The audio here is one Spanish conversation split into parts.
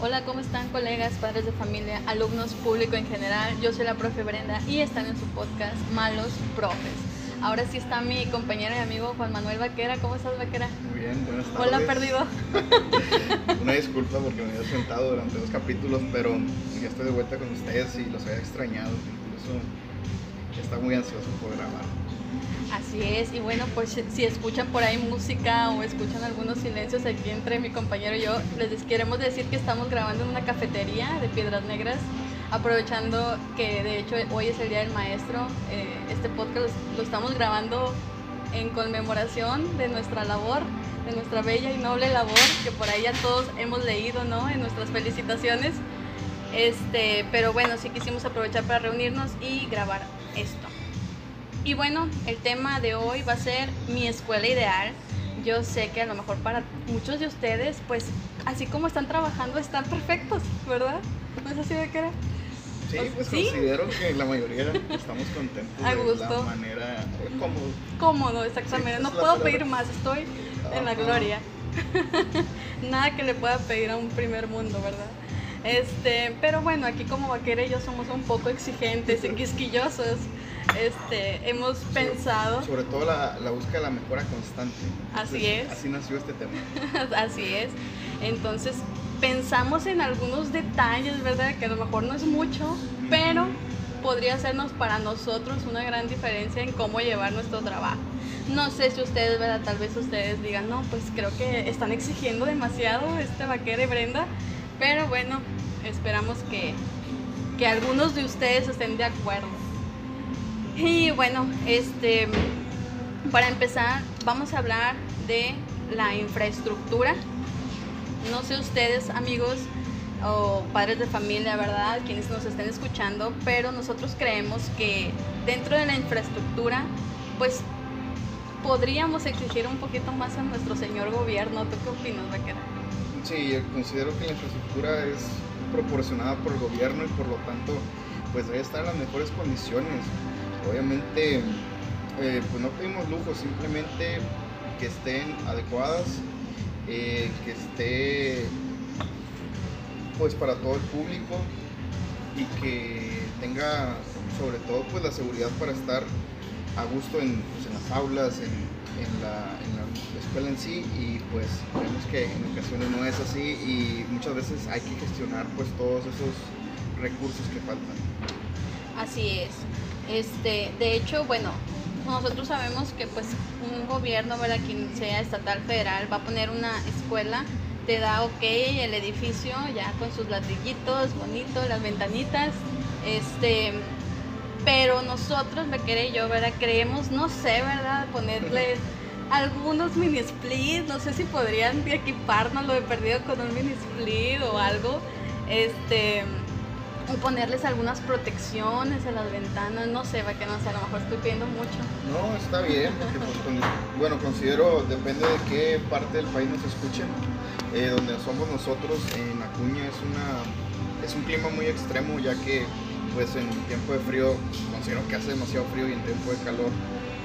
Hola, ¿cómo están colegas, padres de familia, alumnos, público en general? Yo soy la profe Brenda y están en su podcast Malos Profes. Ahora sí está mi compañero y amigo Juan Manuel Vaquera. ¿Cómo estás, Vaquera? Muy bien, buenas tardes. Hola, perdido. Una disculpa porque me había sentado durante dos capítulos, pero ya estoy de vuelta con ustedes y los había extrañado. Incluso está muy ansioso por grabar. Así es, y bueno, pues si escuchan por ahí música o escuchan algunos silencios aquí entre mi compañero y yo, les queremos decir que estamos grabando en una cafetería de Piedras Negras, aprovechando que de hecho hoy es el Día del Maestro. Eh, este podcast lo estamos grabando en conmemoración de nuestra labor, de nuestra bella y noble labor, que por ahí ya todos hemos leído, ¿no? En nuestras felicitaciones. Este, pero bueno, sí quisimos aprovechar para reunirnos y grabar esto. Y bueno, el tema de hoy va a ser mi escuela ideal. Yo sé que a lo mejor para muchos de ustedes, pues así como están trabajando, están perfectos, ¿verdad? ¿No es así de era? Sí, pues considero que la mayoría estamos contentos a gusto. de la manera cómodo. Cómodo, exactamente. no puedo pedir más, estoy en la gloria. Nada que le pueda pedir a un primer mundo, ¿verdad? Este, pero bueno, aquí como vaquera y yo somos un poco exigentes y quisquillosos este, hemos pensado. Sobre, todo la, la, búsqueda de la mejora constante. Así es. Así nació este tema. así es. Entonces, pensamos en algunos detalles, ¿verdad? Que a lo mejor no es mucho, pero podría hacernos para nosotros una gran diferencia en cómo llevar nuestro trabajo. No sé si ustedes, ¿verdad? Tal vez ustedes digan, no, pues creo que están exigiendo demasiado este vaquero y Brenda, pero bueno, esperamos que, que algunos de ustedes estén de acuerdo. Y bueno, este, para empezar, vamos a hablar de la infraestructura. No sé ustedes, amigos o padres de familia, ¿verdad? Quienes nos estén escuchando, pero nosotros creemos que dentro de la infraestructura, pues podríamos exigir un poquito más a nuestro señor gobierno. ¿Tú qué opinas, Vaquera? Sí, considero que la infraestructura es proporcionada por el gobierno y por lo tanto, pues debe estar en las mejores condiciones obviamente eh, pues no pedimos lujo, simplemente que estén adecuadas, eh, que esté pues para todo el público y que tenga sobre todo pues la seguridad para estar a gusto en, pues, las aulas, en, la, escuela en sí y pues vemos que en ocasiones no es así y muchas veces hay que gestionar pues todos esos recursos que faltan. Así es. Este, de hecho, bueno, nosotros sabemos que pues un gobierno, ¿verdad? quien sea estatal, federal, va a poner una escuela, te da ok el edificio ya con sus ladrillitos bonitos, las ventanitas, este, pero nosotros, me y yo, ¿verdad? Creemos, no sé, ¿verdad? Ponerle algunos mini splits, no sé si podrían equiparnos lo he perdido con un mini split o algo, este o ponerles algunas protecciones a las ventanas, no sé, va que no sé, a lo mejor estoy pidiendo mucho. No, está bien, porque pues, bueno, considero, depende de qué parte del país nos escuchen, eh, donde somos nosotros, en Acuña es una es un clima muy extremo, ya que pues en tiempo de frío considero que hace demasiado frío y en tiempo de calor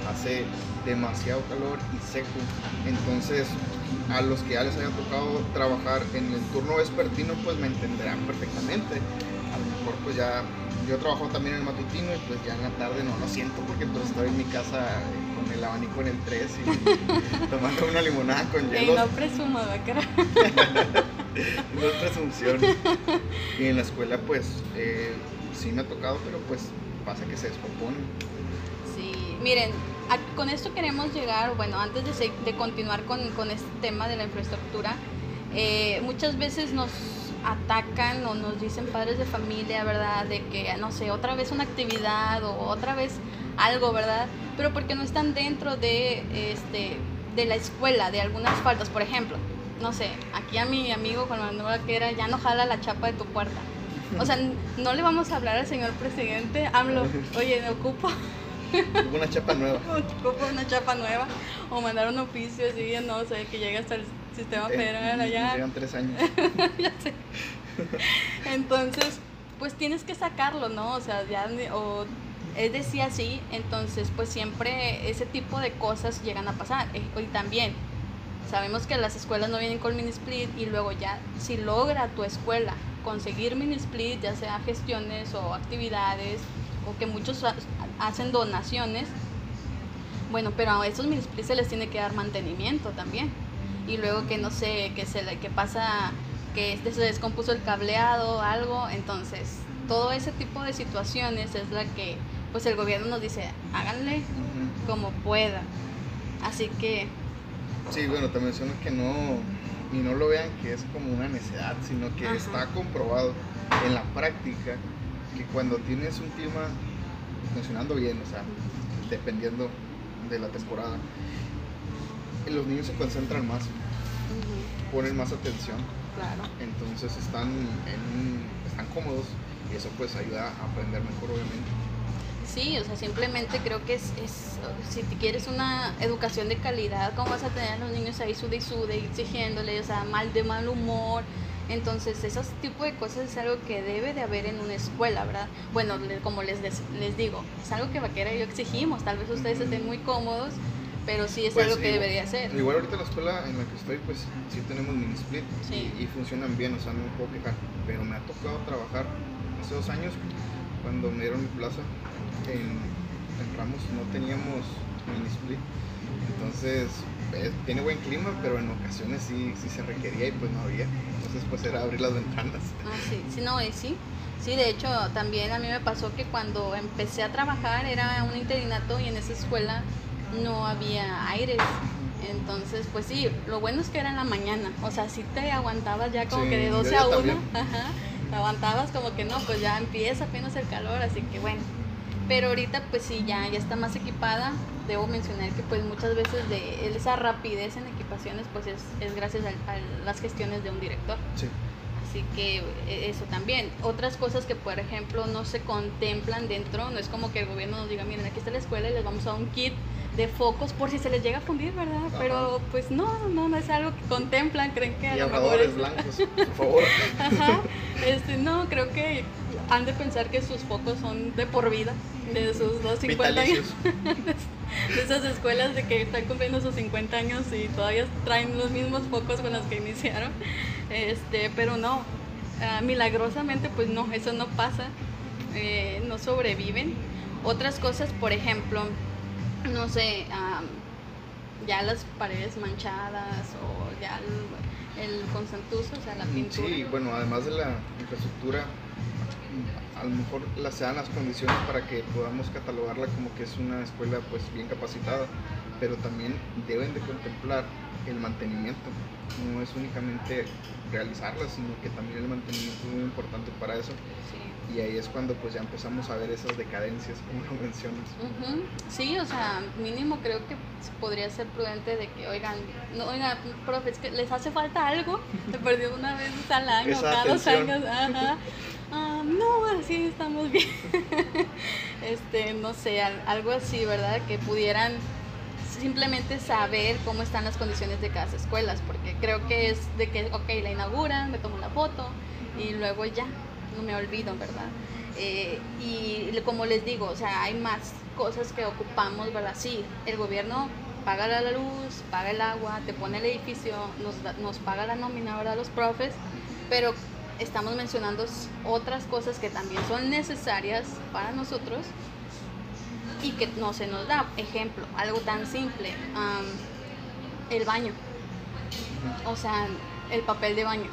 hace demasiado calor y seco. Entonces, a los que ya les haya tocado trabajar en el turno vespertino, pues me entenderán perfectamente mejor pues ya yo trabajo también en el matutino y pues ya en la tarde no lo siento porque pues estoy en mi casa eh, con el abanico en el 3 y tomando una limonada con hielo. Y no presumo, cara. no es presunción. Y en la escuela pues eh, sí me ha tocado, pero pues pasa que se descompone. Sí, miren, con esto queremos llegar, bueno, antes de, de continuar con, con, este tema de la infraestructura, eh, muchas veces nos atacan o nos dicen padres de familia, ¿verdad? De que, no sé, otra vez una actividad o otra vez algo, ¿verdad? Pero porque no están dentro de, este, de la escuela, de algunas faltas. Por ejemplo, no sé, aquí a mi amigo con la que era, ya no jala la chapa de tu puerta. O sea, no le vamos a hablar al señor presidente, AMLO, oye, me ocupo. Una chapa nueva. una chapa nueva. O mandar un oficio así, no sé, que llegue hasta el sistema eh, federal allá. Llegan tres años. ya sé. Entonces, pues tienes que sacarlo, ¿no? O sea, ya, o es decir así, entonces pues siempre ese tipo de cosas llegan a pasar. Eh, y también, Sabemos que las escuelas no vienen con mini split y luego ya, si logra tu escuela conseguir mini split, ya sea gestiones o actividades, o que muchos hacen donaciones, bueno, pero a esos splits se les tiene que dar mantenimiento también. Y luego que no sé, que se que pasa que este se descompuso el cableado algo, entonces todo ese tipo de situaciones es la que pues el gobierno nos dice, háganle como puedan. Así que Sí, bueno, también son que no y no lo vean que es como una necesidad, sino que está comprobado en la práctica que cuando tienes un clima funcionando bien, o sea, dependiendo de la temporada, los niños se concentran más, ponen más atención, claro. entonces están, están cómodos y eso pues ayuda a aprender mejor obviamente. Sí, o sea, simplemente creo que es, es, si te quieres una educación de calidad, ¿cómo vas a tener a los niños ahí sude y sude, exigiéndoles, o sea, mal de mal humor? Entonces, esos tipo de cosas es algo que debe de haber en una escuela, ¿verdad? Bueno, como les, les digo, es algo que Vaquera y yo exigimos, tal vez ustedes estén muy cómodos, pero sí es pues algo que debería ser. Igual ahorita la escuela en la que estoy, pues sí tenemos mini split y, y, funcionan bien, o sea, no me puedo quejar, pero me ha tocado trabajar hace dos años cuando me dieron mi plaza en, Ramos no teníamos mini split. Entonces, tiene buen clima, pero en ocasiones sí, sí se requería y pues no había. Entonces, pues era abrir las ventanas. Ah, sí, sí, no, sí. Sí, de hecho, también a mí me pasó que cuando empecé a trabajar era un interinato y en esa escuela no había aires. Entonces, pues sí, lo bueno es que era en la mañana. O sea, sí te aguantabas ya como que de 12 a 1. Ajá, te aguantabas como que no, pues ya empieza apenas el calor, así que bueno pero ahorita pues sí ya ya está más equipada debo mencionar que pues muchas veces de esa rapidez en equipaciones pues es, es gracias a, las gestiones de un director sí. así que eh, eso también otras cosas que por ejemplo no se contemplan dentro no es como que el gobierno nos diga miren aquí está la escuela y les vamos a un kit de focos por si se les llega a fundir, ¿verdad? Pero pues no, no, no es algo que contemplan, creen que a lo mejor es... blancos, por favor. Ajá, este, no, creo que han de pensar que sus focos son de por vida, de sus 250 años. de esas escuelas de que están cumpliendo sus 50 años y todavía traen los mismos focos con los que iniciaron. Este, pero no, ah, milagrosamente pues no, eso no pasa, eh, no sobreviven. Otras cosas, por ejemplo, no sé, ya las paredes manchadas o ya el, el o sea, la pintura. Sí, bueno, además de la infraestructura, a lo mejor las sean las condiciones para que podamos catalogarla como que es una escuela pues bien capacitada, pero también deben de contemplar el mantenimiento. No es únicamente realizarla, sino que también el mantenimiento es muy importante para eso. Y ahí es cuando pues ya empezamos a ver esas decadencias, como lo mencionas. Sí, o sea, mínimo creo que podría ser prudente de que, oigan, no, oigan, profe, es que les hace falta algo, se perdió una vez al año, cada dos años, ajá. Ah, no, así estamos bien. este, no sé, algo así, ¿verdad? Que pudieran simplemente saber cómo están las condiciones de cada escuela, porque creo que es de que, ok, la inauguran, me tomo la foto y luego ya, no me olvido, ¿verdad? Eh, y como les digo, o sea, hay más cosas que ocupamos, ¿verdad? Sí, el gobierno paga la luz, paga el agua, te pone el edificio, nos, nos paga la nómina, ¿verdad? Los profes, pero estamos mencionando otras cosas que también son necesarias para nosotros y que no se nos da. Ejemplo, algo tan simple, el baño. O sea, el papel de baño.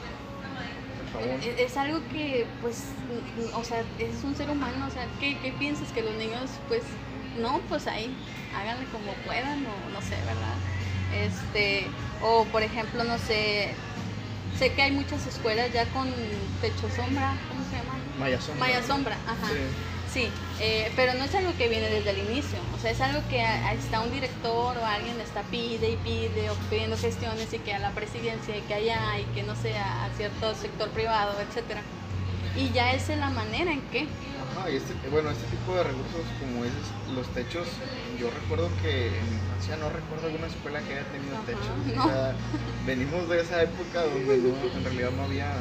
E-, es, algo que, pues, o sea, es un ser humano, o sea, ¿qué, ¿qué, piensas? Que los niños, pues, no, pues ahí, háganle como puedan, o no sé, ¿verdad? Este, o por ejemplo, no sé, Sé que hay muchas escuelas ya con techo sombra, ¿cómo se llama? Maya sombra. Maya sombra, ajá. Sí, eh, pero no es algo que viene desde el inicio, o sea, es algo que está un director o alguien está pide y pide o pidiendo gestiones y que a la presidencia y que allá y que no sea a cierto sector privado, etcétera. Y ya esa es la manera en que y este, bueno, este tipo de recursos como es los techos, yo recuerdo que en mi infancia no recuerdo alguna escuela que haya tenido techos. O sea, venimos de esa época donde en realidad no había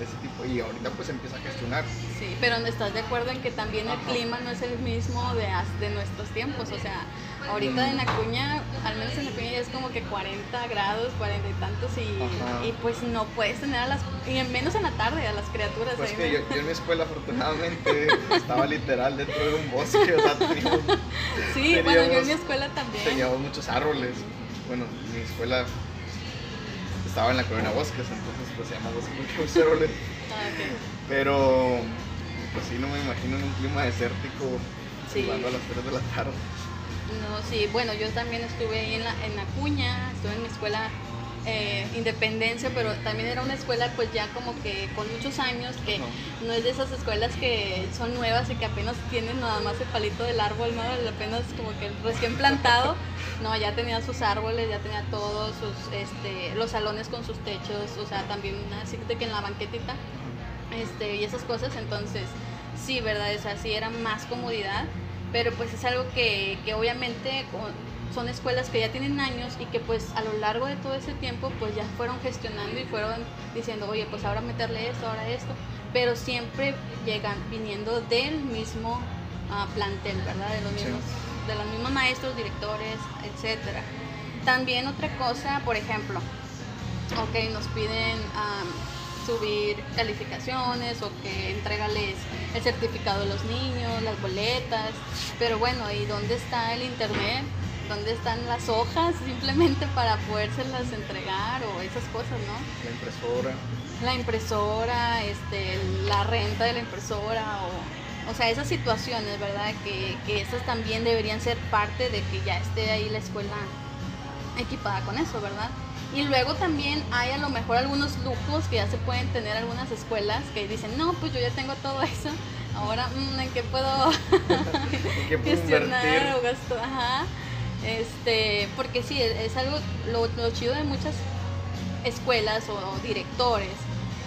ese tipo. Y ahorita pues empieza a gestionar. Sí, pero no estás de acuerdo en que también el Ajá. clima no es el mismo de, de nuestros tiempos. O sea, ahorita en Acuña, al menos en Acuña ya es como que 40 grados, 40 y tantos, y, y pues no puedes tener a las, y menos en la tarde, a las criaturas. Pues ahí, que yo, yo en mi escuela afortunadamente estaba literal dentro de un bosque, o sea, teníamos, Sí, bueno, yo en mi escuela también. teníamos muchos árboles. Bueno, mi escuela estaba en la colonia Bosques, entonces pues se llama Bosque muchos árboles. Ah, ok. Pero pues sí, no me imagino en un clima desértico Sí. a las 3 de la tarde. No, sí, bueno, yo también estuve ahí en, la, en Acuña, estuve en mi escuela eh, Independencia, pero también era una escuela pues ya como que con muchos años, que No. no es de esas escuelas que son nuevas y que apenas tienen nada más el palito del árbol, ¿no? Apenas como que recién plantado, no, ya tenía sus árboles, ya tenía todos sus, este, los salones con sus techos, o sea, también así de que en la banquetita, este, y esas cosas, entonces sí, ¿verdad? O sea, sí era más comodidad, pero pues es algo que, que obviamente son escuelas que ya tienen años y que pues a lo largo de todo ese tiempo pues ya fueron gestionando y fueron diciendo, oye, pues ahora meterle esto, ahora esto, pero siempre llegan viniendo del mismo ah, plantel, ¿verdad? De los Sí. mismos, de los mismos maestros, directores, etcétera. También otra cosa, por ejemplo, ok, nos piden am, subir calificaciones o que entregales el certificado de los niños, las boletas, pero bueno, ¿y dónde está el internet? ¿Dónde están las hojas simplemente para podérselas entregar o esas cosas, no? La impresora. La impresora, este, la renta de la impresora o, o sea, esas situaciones, ¿verdad? Que, que esas también deberían ser parte de que ya esté ahí la escuela equipada con eso, ¿verdad? Y luego también hay a lo mejor algunos lujos que ya se pueden tener algunas escuelas que dicen, no, pues yo ya tengo todo eso, ahora mm, en qué puedo ¿En qué puedo gestionar invertir? o gasto, ajá. Este, porque sí, es, es algo, lo, lo chido de muchas escuelas o, directores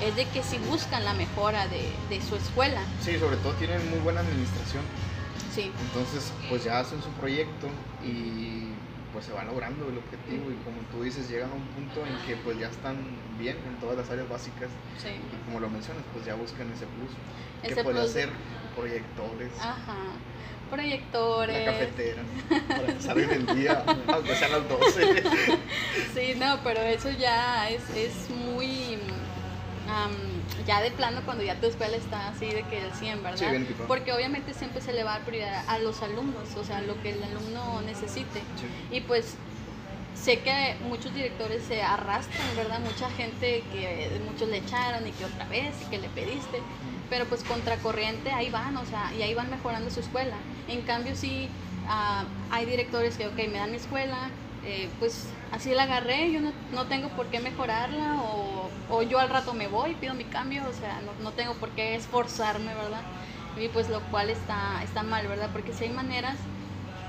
es de que si buscan la mejora de, de su escuela, Sí, sobre todo tienen muy buena administración. sí, Entonces, pues ya hacen su proyecto y pues se va logrando el objetivo y como tú dices, llegan a un punto en que pues ya están bien en todas las áreas básicas sí, y como lo mencionas, pues ya buscan ese plus. Ese que puede ser proyectores, ajá, proyectores, la cafetera, para salgan el día, aunque sean las 12. Sí, no, pero eso ya es, es muy. Ya de plano cuando ya tu escuela está así de que el 100, ¿verdad? Sí, bien. Porque obviamente siempre se le va a prioridad a los alumnos, o sea, lo que el alumno necesite. Sí. Y pues sé que muchos directores se arrastran, ¿verdad? Mucha gente que muchos le echaron y que otra vez y que le pediste, pero pues contracorriente ahí van, o sea, y ahí van mejorando su escuela. En cambio sí ah, hay directores que, ok, me dan mi escuela, eh, pues así la agarré, yo no, no tengo por qué mejorarla o, o yo al rato me voy, pido mi cambio, o sea, no, no tengo por qué esforzarme, ¿verdad? Y pues lo cual está, está mal, ¿verdad? Porque si hay maneras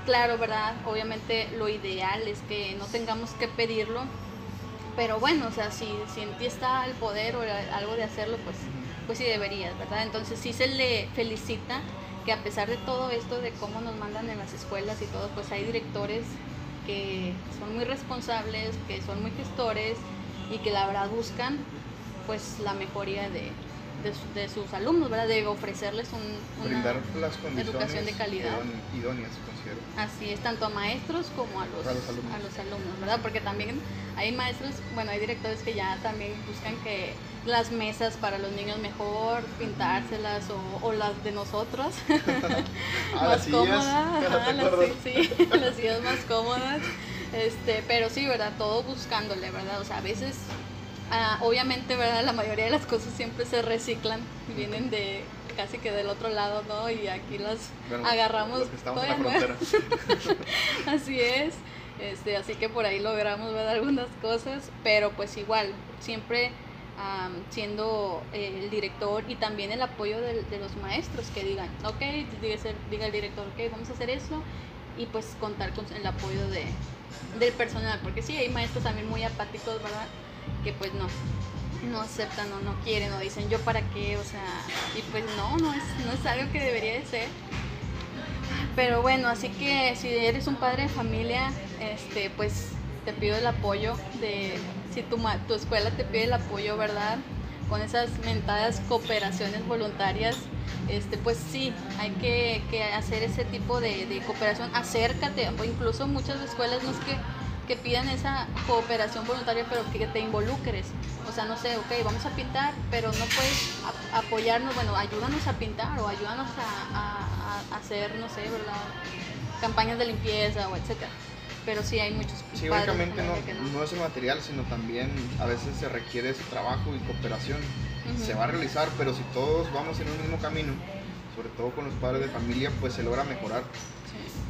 Claro, ¿verdad? Obviamente lo ideal es que no tengamos que pedirlo, pero bueno, o sea, si, si en ti está el poder o algo de hacerlo, pues, pues sí deberías, ¿verdad? Entonces sí se le felicita que a pesar de todo esto, de cómo nos mandan en las escuelas y todo, pues hay directores que son muy responsables, que son muy gestores y que la verdad buscan pues la mejoría de, de, su- de sus alumnos, ¿verdad? De ofrecerles un, una- Brindar las condiciones educación de calidad. idón- idóneas, considero. Así es, tanto a maestros como a los, A los alumnos. a los alumnos, ¿verdad? Porque también hay maestros, bueno, hay directores que ya también buscan que las mesas para los niños mejor, pintárselas o, o las de nosotros, Ah, más cómodas, ajá, ¿te las, acuerdas? sí, sí, las sillas más cómodas, este, pero sí, ¿verdad? Todo buscándole, ¿verdad? O sea, a veces, ah, obviamente, ¿verdad? La mayoría de las cosas siempre se reciclan, vienen de casi que del otro lado, ¿no? Y aquí las Bueno, agarramos estamos en la todavía frontera. Así es. Este, así que por ahí logramos ver algunas cosas, pero pues igual, siempre am, siendo eh, el director y también el apoyo de, los maestros que digan, ok, diga, el- diga el director, ok, vamos a hacer eso y pues contar con el apoyo de, del personal, porque sí, hay maestros también muy apáticos, ¿verdad? Que pues no, no aceptan o no quieren o dicen yo para qué, o sea, y pues no, no es, no es algo que debería de ser. Pero bueno, así que si eres un padre de familia, este, pues te pido el apoyo de, si tu, tu escuela te pide el apoyo, ¿verdad? con esas mentadas cooperaciones voluntarias, este, pues sí, hay que, que hacer ese tipo de, de, cooperación, acércate, o incluso muchas escuelas no es que, que, pidan esa cooperación voluntaria, pero que te involucres. O sea, no sé, ok, vamos a pintar, pero no puedes apoyarnos, bueno, ayúdanos a pintar o ayúdanos a, a, a hacer, no sé, ¿verdad? Campañas de limpieza o etcétera pero sí hay muchos. Sí, únicamente no, no. es el material, sino también a veces se requiere su trabajo y cooperación. Se va a realizar, pero si todos vamos en un mismo camino, sobre todo con los padres de familia, pues se logra mejorar.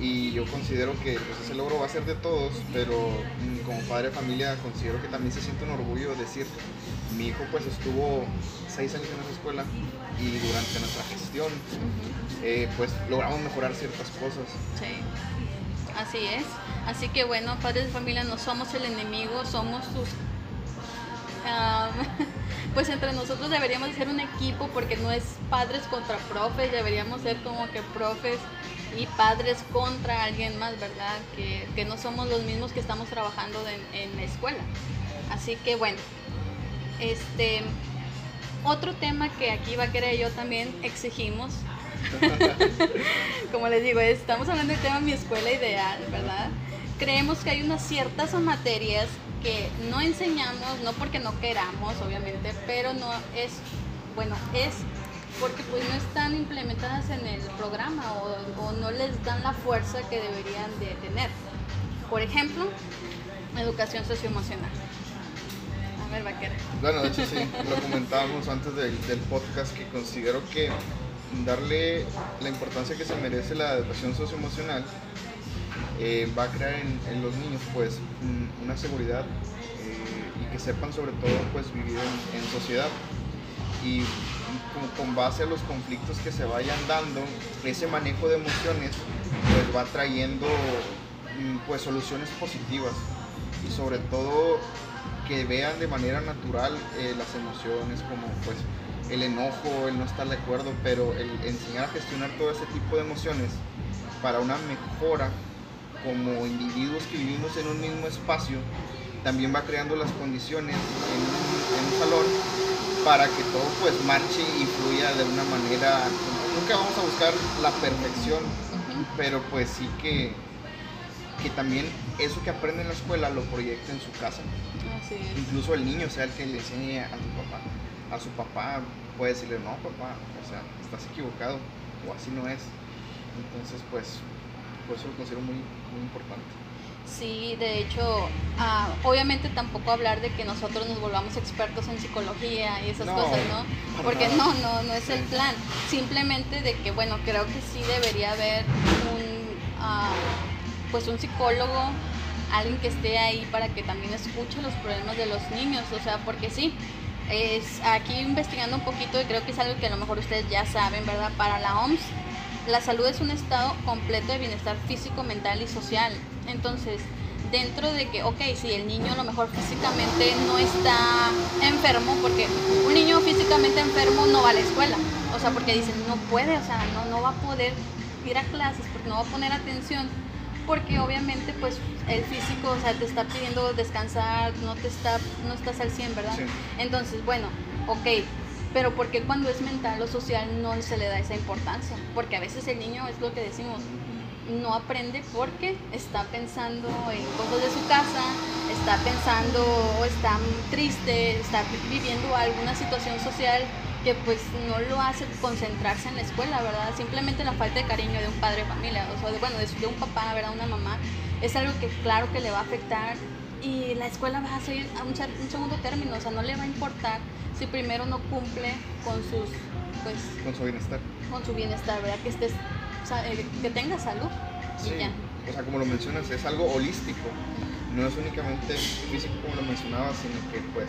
Y yo considero que pues, ese logro va a ser de todos, pero mm, como padre de familia considero que también se siente un orgullo decir, mi hijo pues estuvo seis años en esa escuela y durante nuestra gestión eh, pues logramos mejorar ciertas cosas. Sí. Así es. Así que bueno, padres de familia no somos el enemigo, somos sus... pues entre nosotros deberíamos ser un equipo porque no es padres contra profes, deberíamos ser como que profes y padres contra alguien más, ¿verdad? Que, que no somos los mismos que estamos trabajando en la escuela. Así que bueno, este otro tema que aquí va a querer yo también exigimos Como les digo, estamos hablando del tema mi escuela ideal, ¿verdad? Creemos que hay unas ciertas materias que no enseñamos, no porque no queramos, obviamente, pero no es, bueno, es porque pues no están implementadas en el programa o, no les dan la fuerza que deberían de tener. Por ejemplo, educación socioemocional. A ver, vaquera. Bueno, de hecho sí, lo comentábamos antes del, podcast que considero que darle la importancia que se merece la educación socioemocional eh, va a crear en, los niños pues una seguridad eh, y que sepan sobre todo pues vivir en, sociedad y con, base a los conflictos que se vayan dando ese manejo de emociones pues va trayendo mm, pues soluciones positivas. Y sobre todo que vean de manera natural eh, las emociones como pues el enojo, el no estar de acuerdo, pero el enseñar a gestionar todo ese tipo de emociones para una mejora como individuos que vivimos en un mismo espacio, también va creando las condiciones en un, salón para que todo pues marche y fluya de una manera, nunca vamos a buscar la perfección, pero pues sí que, que también eso que aprende en la escuela lo proyecta en su casa. Incluso el niño sea el que le enseñe a su papá a su papá puede decirle, no, papá, o sea, estás equivocado, o así no es. Entonces, pues, por eso lo considero muy, muy importante. Sí, de hecho, ah, obviamente tampoco hablar de que nosotros nos volvamos expertos en psicología y esas cosas, ¿no? Porque no, no, no es el plan. Simplemente de que, bueno, creo que sí debería haber un, ah, pues un psicólogo, alguien que esté ahí para que también escuche los problemas de los niños, o sea, porque sí, es, aquí investigando un poquito, y creo que es algo que a lo mejor ustedes ya saben, ¿verdad? Para la OMS, la salud es un estado completo de bienestar físico, mental y social. Entonces, dentro de que, ok, si el niño a lo mejor físicamente no está enfermo, porque un niño físicamente enfermo no va a la escuela, o sea, porque dicen, no puede, o sea, no, no va a poder ir a clases porque no va a poner atención porque obviamente pues el físico, o sea, te está pidiendo descansar, no te está, no estás al 100, ¿verdad? Entonces, bueno, ok, pero ¿por qué cuando es mental o social no se le da esa importancia? Porque a veces el niño, es lo que decimos, no aprende porque está pensando en cosas de su casa, está pensando o está triste, está viviendo alguna situación social que pues no lo hace concentrarse en la escuela, ¿verdad? Simplemente la falta de cariño de un padre de familia, o sea, de, bueno, de, un papá, ¿verdad? Una mamá, es algo que claro que le va a afectar y la escuela va a seguir a un, segundo término, o sea, no le va a importar si primero no cumple con sus, pues... Con su bienestar. Con su bienestar, ¿verdad? Que estés, eh, que tenga salud. Sí, o sea, como lo mencionas, es algo holístico, no es únicamente físico como lo mencionabas, sino que pues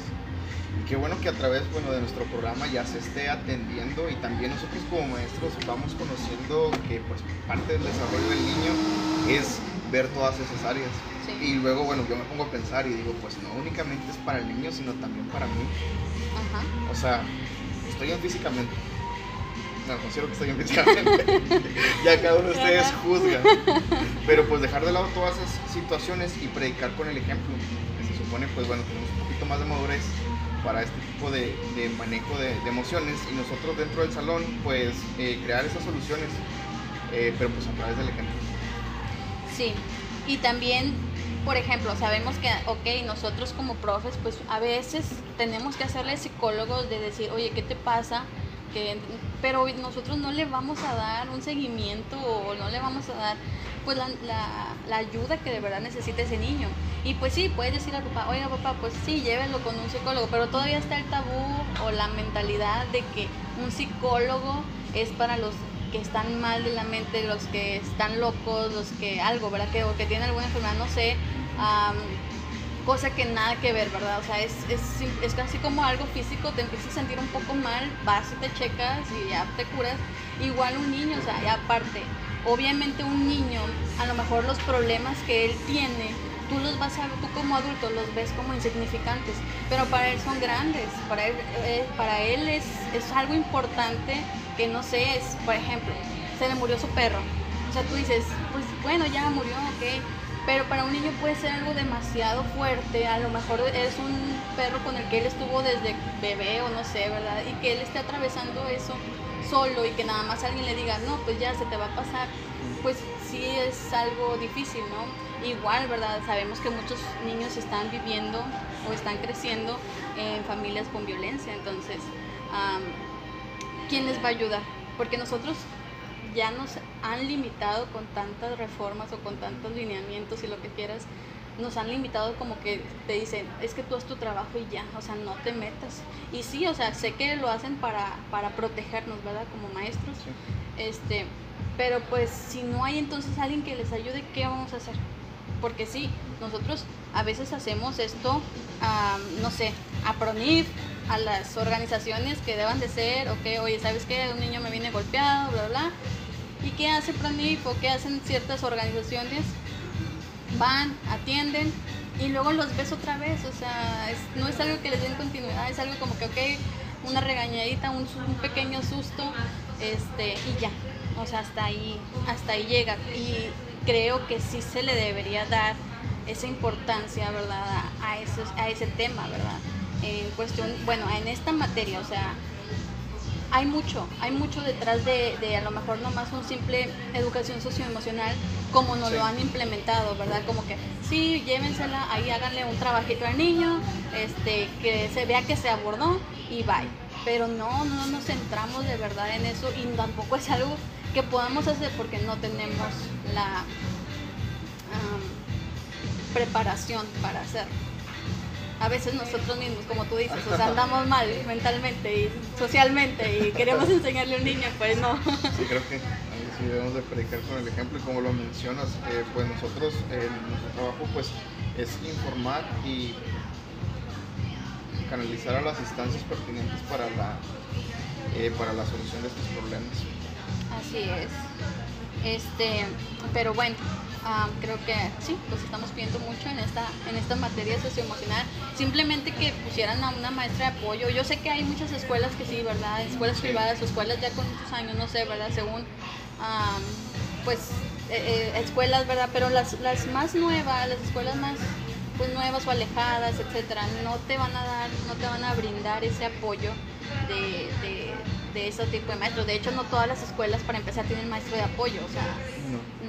qué bueno que a través bueno, de nuestro programa ya se esté atendiendo y también nosotros como maestros vamos conociendo que pues parte del desarrollo del niño es ver todas esas áreas. Y luego, bueno, yo me pongo a pensar y digo, pues no únicamente es para el niño, sino también para mí. O sea, estoy bien físicamente. No, considero que estoy bien físicamente. ya cada uno de ustedes juzga. Pero pues dejar de lado todas esas situaciones y predicar con el ejemplo. Que se supone, pues bueno, tenemos un poquito más de madurez para este tipo de, de manejo de, de, emociones y nosotros dentro del salón pues eh, crear esas soluciones, eh, pero pues a través del ejemplo. Sí, y también, por ejemplo, sabemos que, ok, nosotros como profes pues a veces tenemos que hacerle psicólogos de decir, oye, ¿qué te pasa? Que, pero nosotros no le vamos a dar un seguimiento o no le vamos a dar pues la, la, ayuda que de verdad necesita ese niño. Y pues sí, puedes decir al papá, oiga papá, pues sí, llévenlo con un psicólogo, pero todavía está el tabú o la mentalidad de que un psicólogo es para los que están mal de la mente, los que están locos, los que algo, ¿verdad? Que, o que tienen alguna enfermedad, no sé, cosa que nada que ver, ¿verdad? O sea, es, es, es, casi como algo físico, te empiezas a sentir un poco mal, vas y te checas y ya te curas. Igual un niño, o sea, y aparte, obviamente un niño, a lo mejor los problemas que él tiene, tú los vas a tú como adulto los ves como insignificantes, pero para él son grandes, para él, eh, para él es, es algo importante que no sé, es, por ejemplo, se le murió su perro. O sea, tú dices, pues bueno, ya murió, ok, pero para un niño puede ser algo demasiado fuerte, a lo mejor es un perro con el que él estuvo desde bebé o no sé, ¿verdad? Y que él esté atravesando eso solo y que nada más alguien le diga, no, pues ya se te va a pasar, pues sí es algo difícil, ¿no? Igual, ¿verdad? Sabemos que muchos niños están viviendo o están creciendo en familias con violencia, entonces, ¿quién les va a ayudar? Porque nosotros ya nos han limitado con tantas reformas o con tantos lineamientos y lo que quieras, nos han limitado como que te dicen, es que tú haz tu trabajo y ya, o sea, no te metas. Y sí, o sea, sé que lo hacen para, para protegernos, ¿verdad? Como maestros. Este, pero pues si no hay entonces alguien que les ayude, ¿qué vamos a hacer? Porque sí, nosotros a veces hacemos esto, no sé, a PRONIF, a las organizaciones que deban de ser, o que, oye, ¿sabes qué? Un niño me viene golpeado, bla, bla. ¿Y qué hace PRONIF o qué hacen ciertas organizaciones? van, atienden y luego los ves otra vez, o sea, no es algo que les den continuidad, es algo como que, ok, una regañadita, un, pequeño susto, este, y ya, o sea, hasta ahí, hasta ahí llega. Y creo que sí se le debería dar esa importancia, ¿verdad?, a, a ese tema, ¿verdad? En cuestión, bueno, en esta materia, o sea, hay mucho, hay mucho detrás de, de, a lo mejor nomás un simple educación socioemocional como no lo han implementado, ¿verdad? Como que sí, llévensela, ahí háganle un trabajito al niño, este, que se vea que se abordó y bye. Pero no, no nos centramos de verdad en eso y tampoco es algo que podamos hacer porque no tenemos la preparación para hacerlo a veces nosotros mismos, como tú dices, o sea, andamos mal mentalmente y socialmente y queremos enseñarle a un niño, pues no. Sí, creo que sí debemos de predicar con el ejemplo y como lo mencionas, eh, pues nosotros, eh, nuestro trabajo pues es informar y canalizar a las instancias pertinentes para la, eh, para la solución de estos problemas. Así es. Este, pero bueno, creo que sí, pues estamos pidiendo mucho en esta, en esta materia socioemocional. Simplemente que pusieran a una maestra de apoyo. Yo sé que hay muchas escuelas que sí, ¿verdad? Escuelas privadas o escuelas ya con muchos años, no sé, ¿verdad? Según, pues, eh, eh, escuelas, ¿verdad? Pero las, las más nuevas, las escuelas más pues nuevas o alejadas, etcétera, no te van a dar, no te van a brindar ese apoyo de, de, de ese tipo de maestros. De hecho, no todas las escuelas para empezar tienen maestro de apoyo, o sea,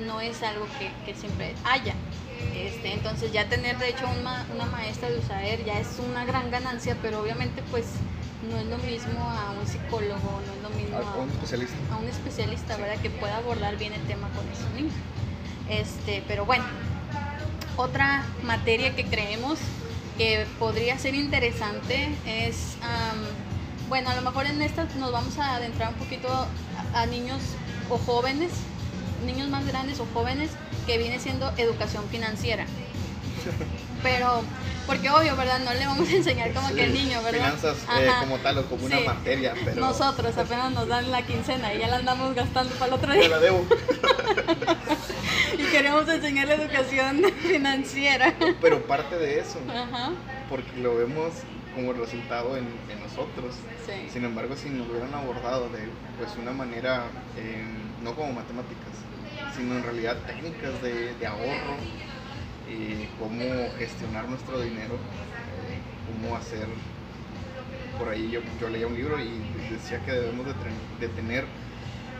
no, es algo que, que, siempre haya. Este, entonces ya tener de hecho una, una maestra de USAER ya es una gran ganancia, pero obviamente pues no es lo mismo a un psicólogo, no es lo mismo a, un especialista, a un especialista ¿verdad? Que pueda abordar bien el tema con esos niños. Este, pero bueno, otra materia que creemos que podría ser interesante es bueno, a lo mejor en esta nos vamos a adentrar un poquito a, niños o jóvenes, niños más grandes o jóvenes, que viene siendo educación financiera. Pero, porque obvio, ¿verdad? No le vamos a enseñar como que el niño, ¿verdad? Finanzas eh, como tal o como una materia, pero... Nosotros apenas nos dan la quincena y ya la andamos gastando para el otro día. la debo. y queremos enseñar la educación financiera. Pero parte de eso, Ajá. porque lo vemos como resultado en, nosotros. Sin embargo, si nos hubieran abordado de pues una manera, em, no como matemáticas, sino en realidad técnicas de, ahorro, y cómo gestionar nuestro dinero, cómo hacer por ahí yo, yo leía un libro y decía que debemos de, de tener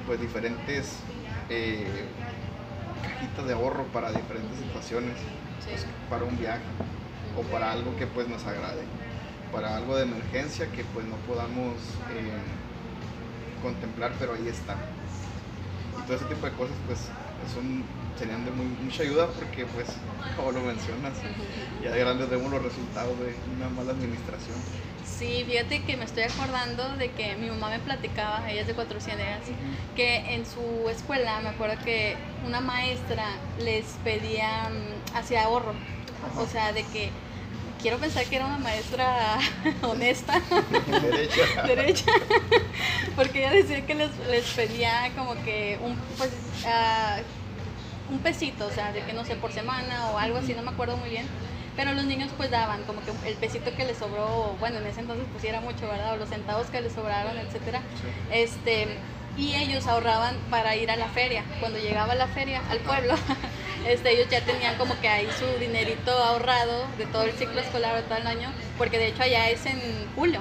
pues diferentes eh, cajitas de ahorro para diferentes situaciones, pues, para un viaje o para algo que pues nos agrade, para algo de emergencia que pues no podamos eh, contemplar, pero ahí está. Y todo ese tipo de cosas pues son, serían de muy, mucha ayuda porque pues como lo mencionas, ya de grandes vemos los resultados de una mala administración. Sí, fíjate que me estoy acordando de que mi mamá me platicaba, ella es de 400 que en su escuela me acuerdo que una maestra les pedía, mm, hacia ahorro, o sea, de que quiero pensar que era una maestra honesta. Derecha. Derecha. Porque ella decía que les, les pedía como que un, pues, uh, un pesito, o sea, de que no sé, por semana o algo así, no me acuerdo muy bien pero los niños pues daban como que el pesito que les sobró, bueno, en ese entonces pues era mucho, ¿verdad? O los centavos que les sobraron, etcétera. Este, y ellos ahorraban para ir a la feria. Cuando llegaba la feria al pueblo, este, ellos ya tenían como que ahí su dinerito ahorrado de todo el ciclo escolar de todo el año, porque de hecho allá es en julio.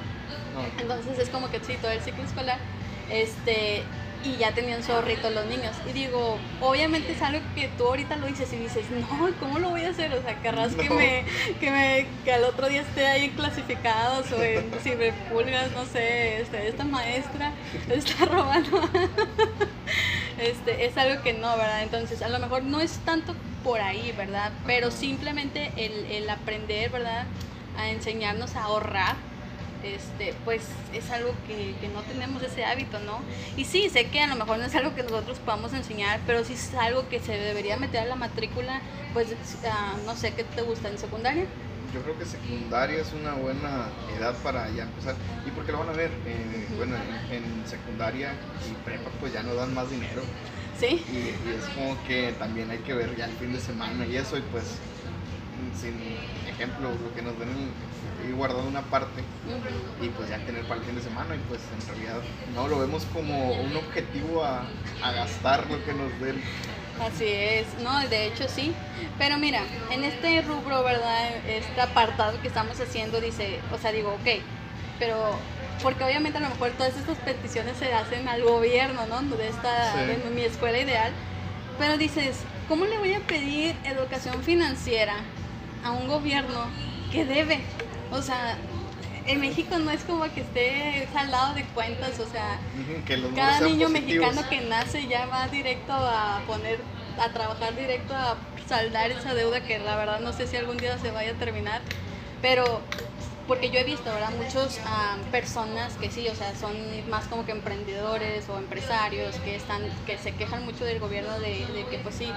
Entonces es como que sí, todo el ciclo escolar. Este, y ya tenían su ahorrito los niños. Y digo, obviamente es algo que tú ahorita lo dices y dices, no, ¿cómo lo voy a hacer? O sea, querrás que, me, que, me, que al otro día esté ahí clasificados o en pulgas no sé, este, esta maestra está robando. este, es algo que no, ¿verdad? Entonces, a lo mejor no es tanto por ahí, ¿verdad? Pero simplemente el, el aprender, ¿verdad? A enseñarnos a ahorrar este, pues es algo que, no tenemos ese hábito, ¿no? Y sí, sé que a lo mejor no es algo que nosotros podamos enseñar, pero sí es algo que se debería meter a la matrícula, pues ah, no sé, ¿qué te gusta en secundaria? Yo creo que secundaria es una buena edad para ya empezar. Y porque lo van a ver, eh, bueno, en, secundaria y prepa pues ya no dan más dinero. Sí. Y, y es como que también hay que ver ya el fin de semana y eso, y pues sin ejemplo, lo que nos den y guardado una parte y pues ya tener para el fin de semana y pues en realidad no lo vemos como un objetivo a, a gastar lo que nos den. Así es, no, de hecho sí, pero mira, en este rubro, ¿verdad? Este apartado que estamos haciendo dice, o sea, digo, ok, pero porque obviamente a lo mejor todas estas peticiones se hacen al gobierno, ¿no? De esta, de mi escuela ideal, pero dices, ¿cómo le voy a pedir educación financiera a un gobierno que debe? O sea, en México no es como que esté saldado de cuentas, o sea, cada niño mexicano que nace ya va directo a poner, a trabajar directo a saldar esa deuda que la verdad no sé si algún día se vaya a terminar, pero porque yo he visto, ¿verdad? Muchas personas que sí, o sea, son más como que emprendedores o empresarios que están, que se quejan mucho del gobierno de, que pues sí,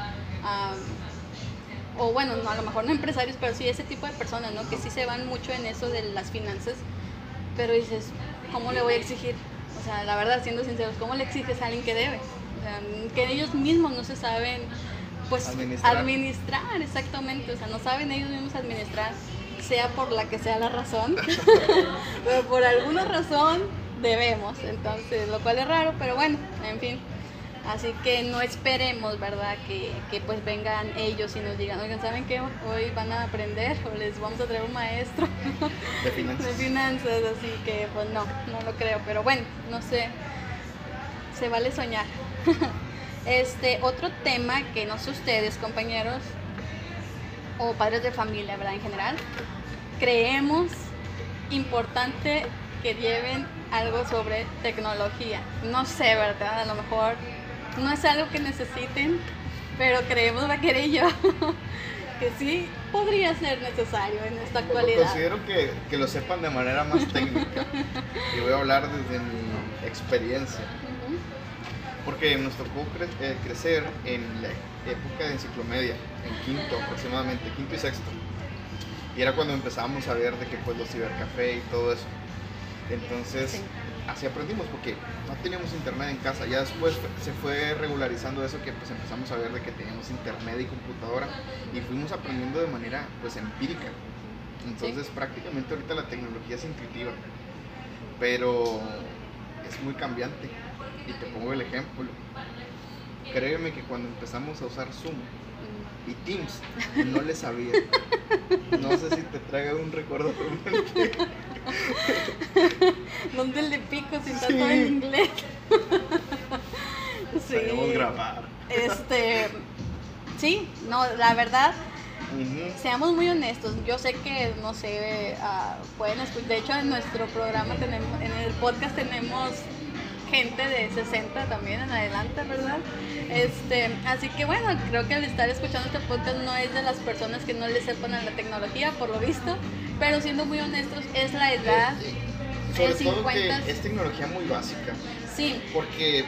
o bueno, no, a lo mejor no empresarios, pero sí ese tipo de personas, ¿no? Que sí se van mucho en eso de las finanzas, pero dices, ¿cómo le voy a exigir? O sea, la verdad, siendo sinceros, ¿cómo le exiges a alguien que debe? O sea, que ellos mismos no se saben, pues, administrar. administrar, exactamente, o sea, no saben ellos mismos administrar, sea por la que sea la razón, pero por alguna razón debemos, entonces, lo cual es raro, pero bueno, en fin. Así que no esperemos, ¿verdad? Que, que, pues vengan ellos y nos digan, oigan, ¿saben qué? Hoy van a aprender o les vamos a traer un maestro de finanzas. de finanzas, así que pues no, no lo creo. Pero bueno, no sé, se vale soñar. este, otro tema que no sé ustedes, compañeros, o padres de familia, ¿verdad? En general, creemos importante que lleven algo sobre tecnología. No sé, ¿verdad? A lo mejor no es algo que necesiten, pero creemos Vaquera y yo que sí podría ser necesario en esta actualidad. Considero que, que lo sepan de manera más técnica y voy a hablar desde mi experiencia. Porque nos tocó eh, crecer en la época de enciclomedia, en quinto aproximadamente, quinto y sexto. Y era cuando empezamos a ver de que pues los cibercafé y todo eso. Entonces, así aprendimos porque no teníamos internet en casa. Ya después se fue regularizando eso que pues empezamos a ver de que teníamos internet y computadora y fuimos aprendiendo de manera pues empírica. Entonces prácticamente ahorita la tecnología es intuitiva, pero es muy cambiante. Y te pongo el ejemplo. Créeme que cuando empezamos a usar Zoom y Teams, no le sabía. No sé si te traiga un recuerdo ¿Dónde le pico si está todo en inglés? sí. Podemos grabar. Este, sí, no, la verdad, seamos muy honestos. Yo sé que, no sé, uh, pueden escuchar. De hecho, en nuestro programa tenemos, en el podcast tenemos gente de 60 también en adelante, ¿verdad? Este, así que bueno, creo que al estar escuchando este podcast no es de las personas que no le sepan a la tecnología, por lo visto, pero siendo muy honestos, es la edad. Sobre de 50. Todo que es tecnología muy básica. Sí. Porque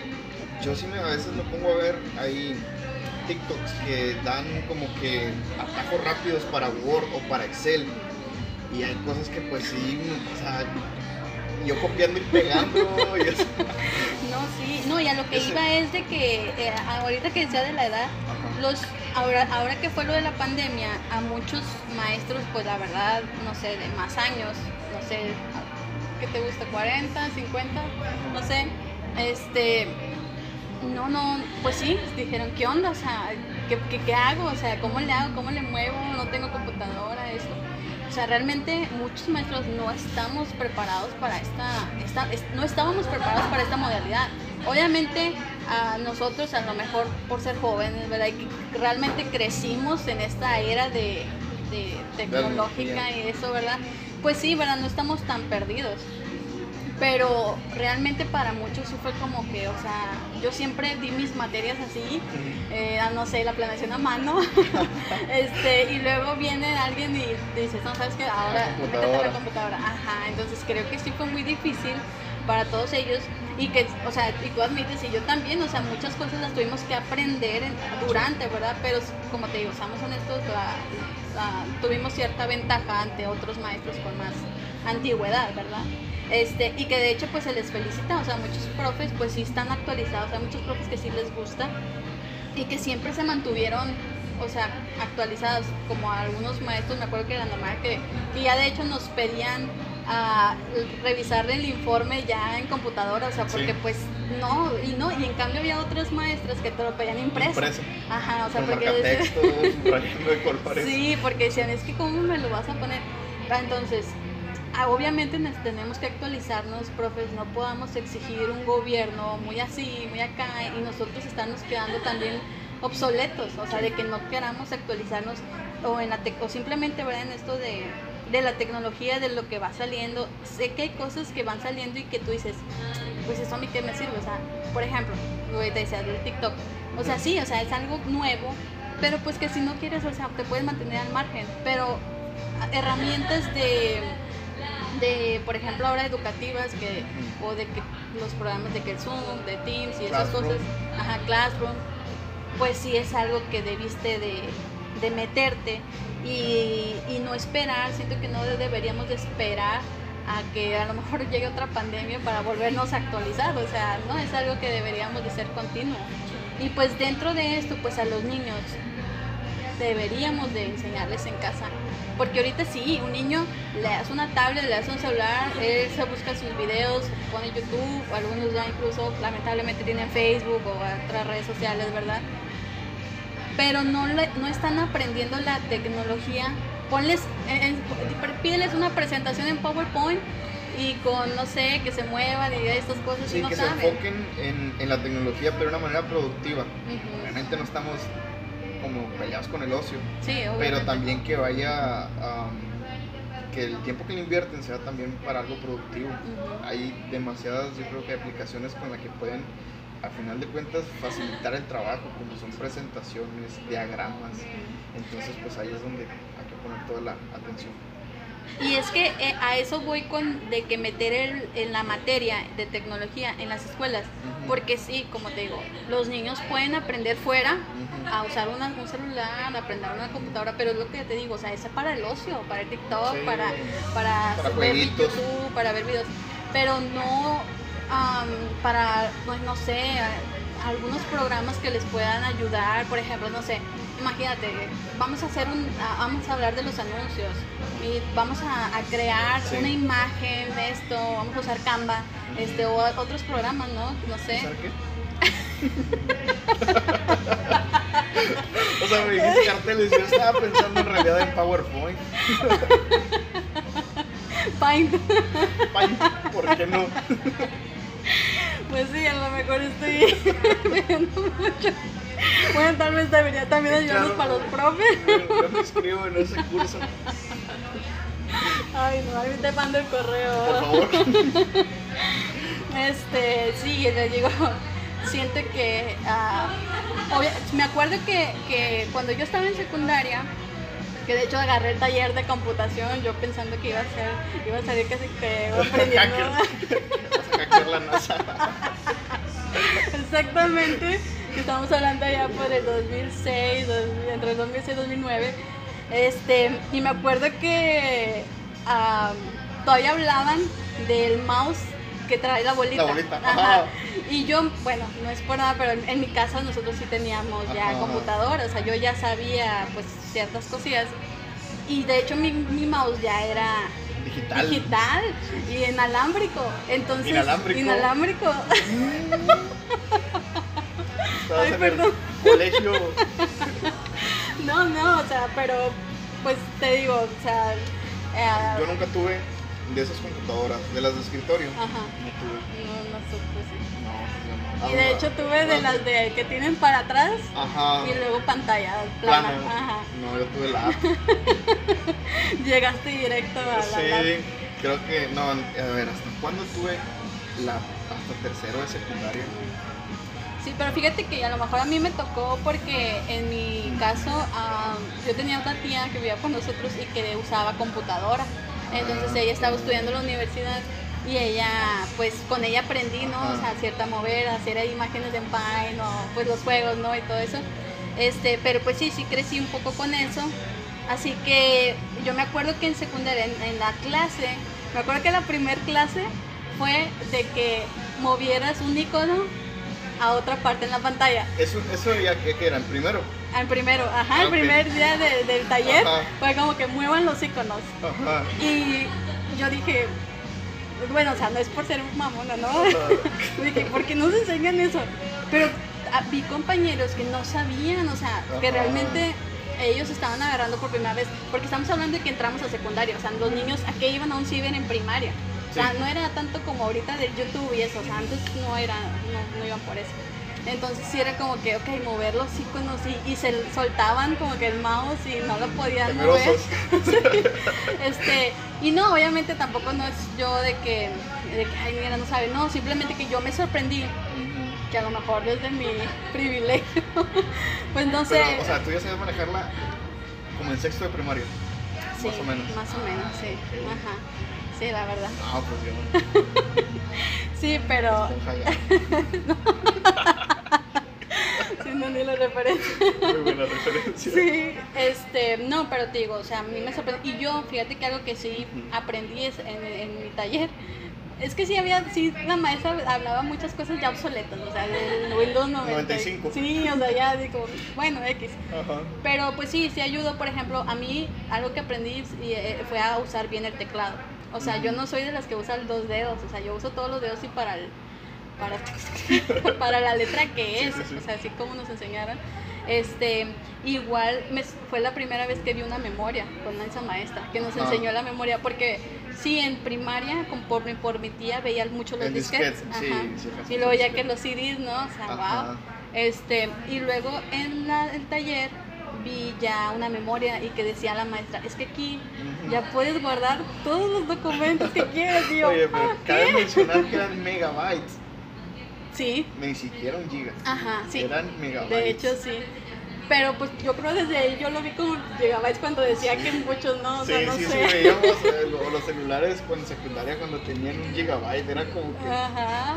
yo sí me, a veces me pongo a ver ahí TikToks que dan como que atajos rápidos para Word o para Excel. Y hay cosas que pues sí, o sea, yo copiando y pegando. No, sí, no, y a lo que iba es de que eh, ahorita que decía de la edad, los ahora, ahora que fue lo de la pandemia, a muchos maestros, pues la verdad, no sé, de más años, no sé, ¿qué te gusta? ¿40, 50? No sé, este, no, no, pues sí, dijeron, ¿qué onda? O sea, ¿qué, qué, qué hago? O sea, ¿cómo le hago? ¿Cómo le muevo? No tengo computadora, sea, realmente muchos maestros no estamos preparados para esta, esta no estábamos preparados para esta modalidad. Obviamente a nosotros a lo mejor por ser jóvenes, ¿verdad? Y que realmente crecimos en esta era de, de tecnológica y eso, ¿verdad? Pues sí, ¿verdad? No estamos tan perdidos pero realmente para muchos sí fue como que, o sea, yo siempre di mis materias así, eh, no sé, la planeación a mano, este, y luego viene alguien y dice, no, sabes que ahora métete la computadora, ajá, entonces creo que sí fue muy difícil para todos ellos y que, o sea, y tú admites y yo también, o sea, muchas cosas las tuvimos que aprender durante, ¿verdad? Pero como te digo, estamos honestos, tuvimos cierta ventaja ante otros maestros con más antigüedad, ¿verdad? Este, y que de hecho pues se les felicita, o sea, muchos profes pues sí están actualizados, hay muchos profes que sí les gusta y que siempre se mantuvieron, o sea, actualizados, como algunos maestros, me acuerdo que era normal que, que ya de hecho nos pedían a revisar el informe ya en computadora, o sea, porque pues no, y no, y en cambio había otras maestras que te lo pedían impreso. impreso. Ajá, o sea, porque Sí, porque decían, es que cómo me lo vas a poner. Entonces, Ah, obviamente tenemos que actualizarnos, profes, no podamos exigir un gobierno muy así, muy acá, y nosotros estamos quedando también obsoletos, o sea, de que no queramos actualizarnos o, en la o simplemente ver en esto de, de la tecnología, de lo que va saliendo. Sé que hay cosas que van saliendo y que tú dices, pues eso a mí qué me sirve, o sea, por ejemplo, te decía del TikTok, o sea, sí, o sea, es algo nuevo, pero pues que si no quieres, o sea, te puedes mantener al margen, pero herramientas de de, por ejemplo, ahora educativas que, o de que los programas de que Zoom, de Teams y esas cosas, ajá, Classroom, pues sí es algo que debiste de, de meterte y, y, no esperar, siento que no deberíamos de esperar a que a lo mejor llegue otra pandemia para volvernos a actualizar, o sea, no es algo que deberíamos de ser continuo. Y pues dentro de esto, pues a los niños deberíamos de enseñarles en casa porque ahorita sí, un niño le das una tablet, le das un celular, él se busca sus videos, pone YouTube, algunos ya incluso lamentablemente tienen Facebook o otras redes sociales, ¿verdad? Pero no, no están aprendiendo la tecnología. Ponles, pídeles una presentación en PowerPoint y con, no sé, que se muevan y estas cosas y no que se enfoquen en, en, la tecnología, pero de una manera productiva. Realmente no estamos como peleados con el ocio. pero también que vaya, que el tiempo que le invierten sea también para algo productivo. Hay demasiadas, yo creo que aplicaciones con las que pueden, a final de cuentas, facilitar el trabajo, como son presentaciones, diagramas. Entonces, pues ahí es donde hay que poner toda la atención. Y es que eh, a eso voy con de que meter el, en la materia de tecnología en las escuelas, porque sí, como te digo, los niños pueden aprender fuera a usar una, un celular, a aprender una computadora, pero es lo que te digo, o sea, es para el ocio, para el TikTok, para, para, ver YouTube, para ver videos, pero no para, pues no sé, algunos programas que les puedan ayudar, por ejemplo, no sé, imagínate, vamos a hacer un, vamos a hablar de los anuncios y vamos a, crear una imagen de esto, vamos a usar Canva, este, o otros programas, ¿no? No sé. qué? o sea, me dijiste carteles, yo estaba pensando en realidad en PowerPoint. Paint. Paint, ¿por qué no? Pues sí, a lo mejor estoy viendo mucho. Bueno, tal vez debería también ayudarnos Claro. para los profes. Yo me inscribo en ese curso, Ay, no, ahí te mando el correo. por favor. Este, sí, les digo, siento que, ah, obvia- me acuerdo que, que cuando yo estaba en secundaria, que de hecho agarré el taller de computación, yo pensando que iba a ser, iba a salir casi que aprendiendo. Hacker. Vas a hackear la NASA. Exactamente, estamos hablando ya por el 2006, 2000, entre el 2006 y 2009. Este, y me acuerdo que todavía hablaban del mouse que trae la bolita. La bolita, ajá. Y yo, bueno, no es por nada, pero en, en mi casa nosotros sí teníamos ya Ajá. computadora, o sea, yo ya sabía pues ciertas cosillas. Y de hecho mi, mi mouse ya era Digital. digital y inalámbrico. Entonces, Inalámbrico. inalámbrico. Estabas Ay, en el colegio. No, no, o sea, pero pues te digo, o sea, eh, Yo nunca tuve de esas computadoras, de las de escritorio. ajá, No tuve. no, no supe, sí. No, no. Y de hecho tuve de las de que tienen para atrás Ajá. y luego pantalla plana. Ajá. No, yo tuve la. Llegaste directo a la Sí, creo que. No, a ver, ¿hasta cuándo tuve la. hasta tercero de secundaria? Sí, pero fíjate que a lo mejor a mí me tocó porque en mi caso am, yo tenía otra tía que vivía con nosotros y que usaba computadora. Entonces ella estaba estudiando en la universidad y ella, pues con ella aprendí, ¿no? O sea, cierta mover, hacer imágenes en Paint o pues los juegos, ¿no? Y todo eso. Este, pero pues sí, sí crecí un poco con eso. Así que yo me acuerdo que en secundaria, en, en la clase, me acuerdo que la primer clase fue de que movieras un icono a otra parte en la pantalla. Eso, eso ya que, que era el primero. Al primero, ajá, Ah, el ok. primer día de- del taller Ajá. fue como que muevan los iconos. Ajá. Y yo dije, bueno, o sea, no es por ser mamona, ¿no? dije, ¿por qué no se enseñan eso? Pero ah, vi compañeros que no sabían, o sea, que Ajá. realmente ellos estaban agarrando por primera vez, porque estamos hablando de que entramos a secundaria, o sea, los niños a qué iban a un ciber en primaria. O sea, no era tanto como ahorita del YouTube y eso, o sea, antes no era, no, no iban por eso. Entonces sí era como que, ok, mover los iconos y, y se soltaban como que el mouse y no lo podían mover. Este, y no, obviamente tampoco no es yo de que, de que, ay, mira, no sabe, no, simplemente que yo me sorprendí, que a lo mejor desde mi privilegio, pues no sé. Pero, o sea, tú ya sabes manejarla como en sexto de primaria. sí, más o menos. Más o menos, sí. Ajá. Sí, la verdad. Ah, pues yo. Sí, pero sí, no ni la referencia. Muy buena referencia. Sí, este, no, pero te digo, o sea, a mí me sorprendió. Y yo, fíjate que algo que sí aprendí es en, en mi taller, es que sí había, sí, la maestra hablaba muchas cosas ya obsoletas, o sea, del Windows 90. 95. Sí, o sea, ya digo, bueno, X. Ajá. Pero pues sí, sí ayudó, por ejemplo, a mí algo que aprendí eh, fue a usar bien el teclado. O sea, yo Ujú. no soy de las que usan dos dedos, o sea, yo uso todos los dedos y para el, para, para la letra que Sí, es, sí, sí. o sea, así como nos enseñaron. Este, igual me, fue la primera vez que vi una memoria con esa maestra, que nos Ajá. enseñó la memoria, porque sí, en primaria, con, por, mi, por mi tía, veía mucho los disquetes. sí, sí, y luego ya que los CDs, ¿no? O sea, Ajá. wow. Este, y luego en la- el taller vi ya una memoria y que decía la maestra, es que aquí ya puedes guardar todos los documentos que quieras. Yo, Oye, pero "Ah, cabe ¿qué?". mencionar que eran megabytes, Sí, ni siquiera un giga. ajá, sí. Eran megabytes. De hecho, sí. Pero pues yo creo desde ahí yo lo vi como gigabytes cuando decía que muchos no, o Sí, sea, no sí, sí, sé. veíamos eh, lo- los celulares cuando en secundaria cuando tenían un gigabyte, era como que Ajá.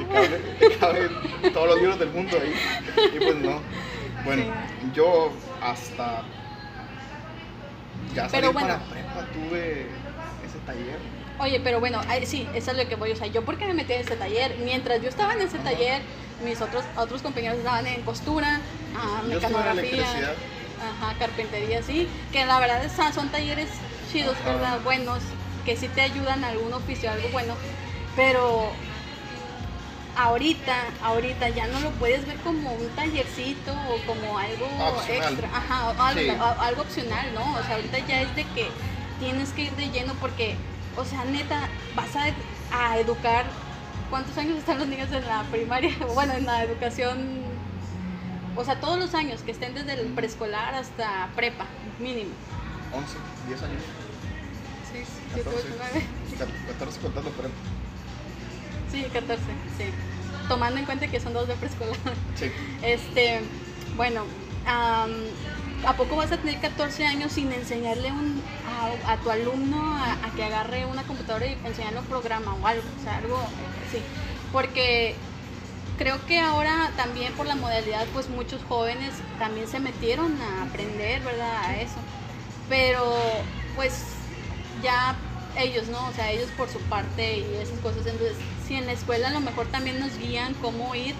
te te todos los libros del mundo ahí. Y pues no. Bueno, yo hasta ya salí Pero bueno. para prepa tuve ese taller. Oye, pero bueno, sí, eso es lo que voy. O sea, yo porque me metí en ese taller, mientras yo estaba en ese Ajá. taller, mis otros otros compañeros estaban en costura, ah, mecanografía, ajá, carpintería, sí, que la verdad es- son talleres chidos, Ajá. ¿verdad? Buenos, que sí te ayudan a algún oficio, algo bueno, pero ahorita, ahorita ya no lo puedes ver como un tallercito o como algo Opcional. extra, ajá, o algo, Sí. o algo opcional, ¿no? O sea, ahorita ya es de que tienes que ir de lleno porque o sea, neta, vas a, a educar. ¿Cuántos años están los niños en la primaria? Bueno, en la educación. O sea, todos los años que estén desde el preescolar hasta prepa, mínimo. 11, 10 años. Sí, 7, 8, 9. 14 contando prepa. Sí, 14, sí. Tomando en cuenta que son dos de preescolar. Sí. Este, bueno, ¿a poco vas a tener 14 años sin enseñarle un, a, a tu alumno a, a que agarre una computadora y enseñarle un programa o algo? O sea, algo así. Porque creo que ahora también por la modalidad, pues muchos jóvenes también se metieron a aprender, ¿verdad? A eso. Pero, pues, ya ellos, ¿no? O sea, ellos por su parte y esas cosas. Entonces, si en la escuela a lo mejor también nos guían cómo ir,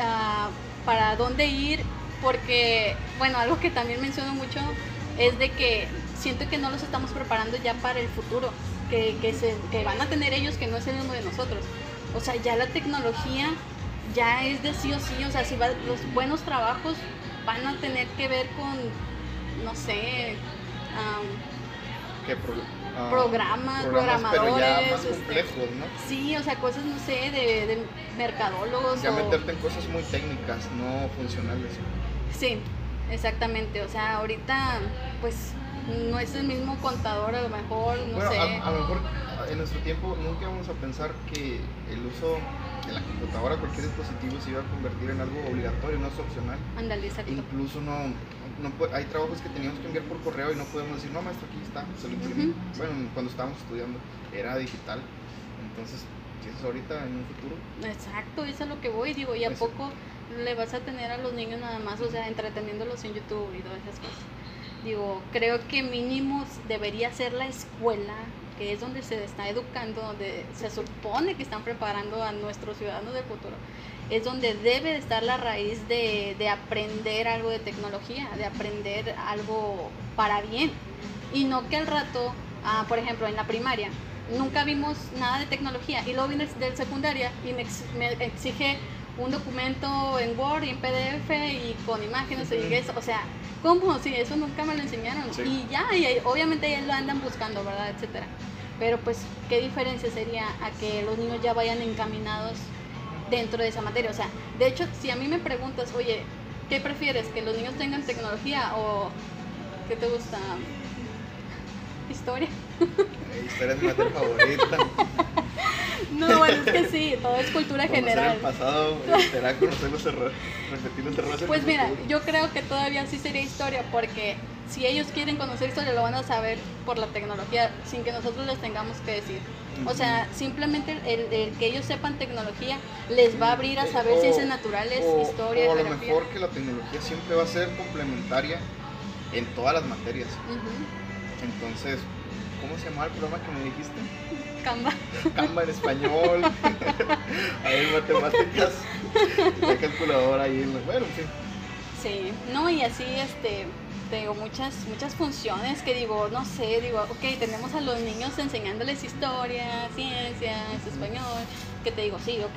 ah, para dónde ir, porque, bueno, algo que también menciono mucho es de que siento que no los estamos preparando ya para el futuro, que, que, se, que van a tener ellos que no es el mismo de nosotros. O sea, ya la tecnología ya es de sí o sí, o sea, si va- los buenos trabajos van a tener que ver con, no sé, Que pro- ah, Programas, Pero ya programadores, este, complejos, ¿no? sí, o sea, cosas, no sé, de, de mercadólogos Ya o... meterte en cosas muy técnicas, no funcionales. Sí, exactamente, o sea, ahorita, pues, no es el mismo contador, a lo mejor, no bueno, sé. a, a lo mejor en nuestro tiempo nunca vamos a pensar que el uso de la computadora, cualquier dispositivo, se iba a convertir en algo obligatorio, no es opcional. Ándale, exacto. Incluso no, no hay trabajos que teníamos que enviar por correo y no podemos decir, no, maestro, aquí está, se lo imprimí. Bueno, cuando estábamos estudiando era digital. Entonces, si eso es ahorita en un futuro, Exacto, eso es a lo que voy, digo, ¿y a Pues- poco le vas a tener a los niños nada más, o sea, entreteniéndolos en YouTube y todas esas cosas? Digo, creo que mínimo debería ser la escuela, que es donde se está educando, donde se supone que están preparando a nuestros ciudadanos del futuro. Es donde debe de estar la raíz de, de aprender algo de tecnología, de aprender algo para bien. Y no que al rato, ah, por ejemplo, en la primaria, nunca vimos nada de tecnología y luego vine del secundaria y me, ex- me exige un documento en Word y en PDF y con imágenes y eso, o sea, ¿cómo? Sí, eso nunca me lo enseñaron. Sí. Y ya, y obviamente ya lo andan buscando, ¿verdad? Etcétera. Pero pues, ¿qué diferencia sería a que los niños ya vayan encaminados dentro de esa materia? O sea, de hecho, si a mí me preguntas, oye, ¿qué prefieres? ¿Que los niños tengan tecnología o qué te gusta? ¿Historia? historia es mi materia favorita. No, bueno, es que sí, todo es cultura Conocer general. el pasado será conocer los errores, repetir los errores. Pues mira, futuro. yo creo que todavía sí sería historia, porque si ellos quieren conocer historia, lo van a saber por la tecnología, sin que nosotros les tengamos que decir. O sea, simplemente el, el que ellos sepan tecnología les va a abrir a saber o- ciencias naturales, o- historia, O a lo geografía. mejor que la tecnología siempre va a ser complementaria en todas las materias. Entonces, ¿cómo se llamaba el programa que me dijiste? Canva. Canva en español, ahí matemáticas, la calculadora ahí, bueno, en fin. Sí, no, y así, este, te digo, muchas, muchas funciones que digo, no sé, digo, ok, tenemos a los niños enseñándoles historia, ciencias, español, que te digo, sí, ok,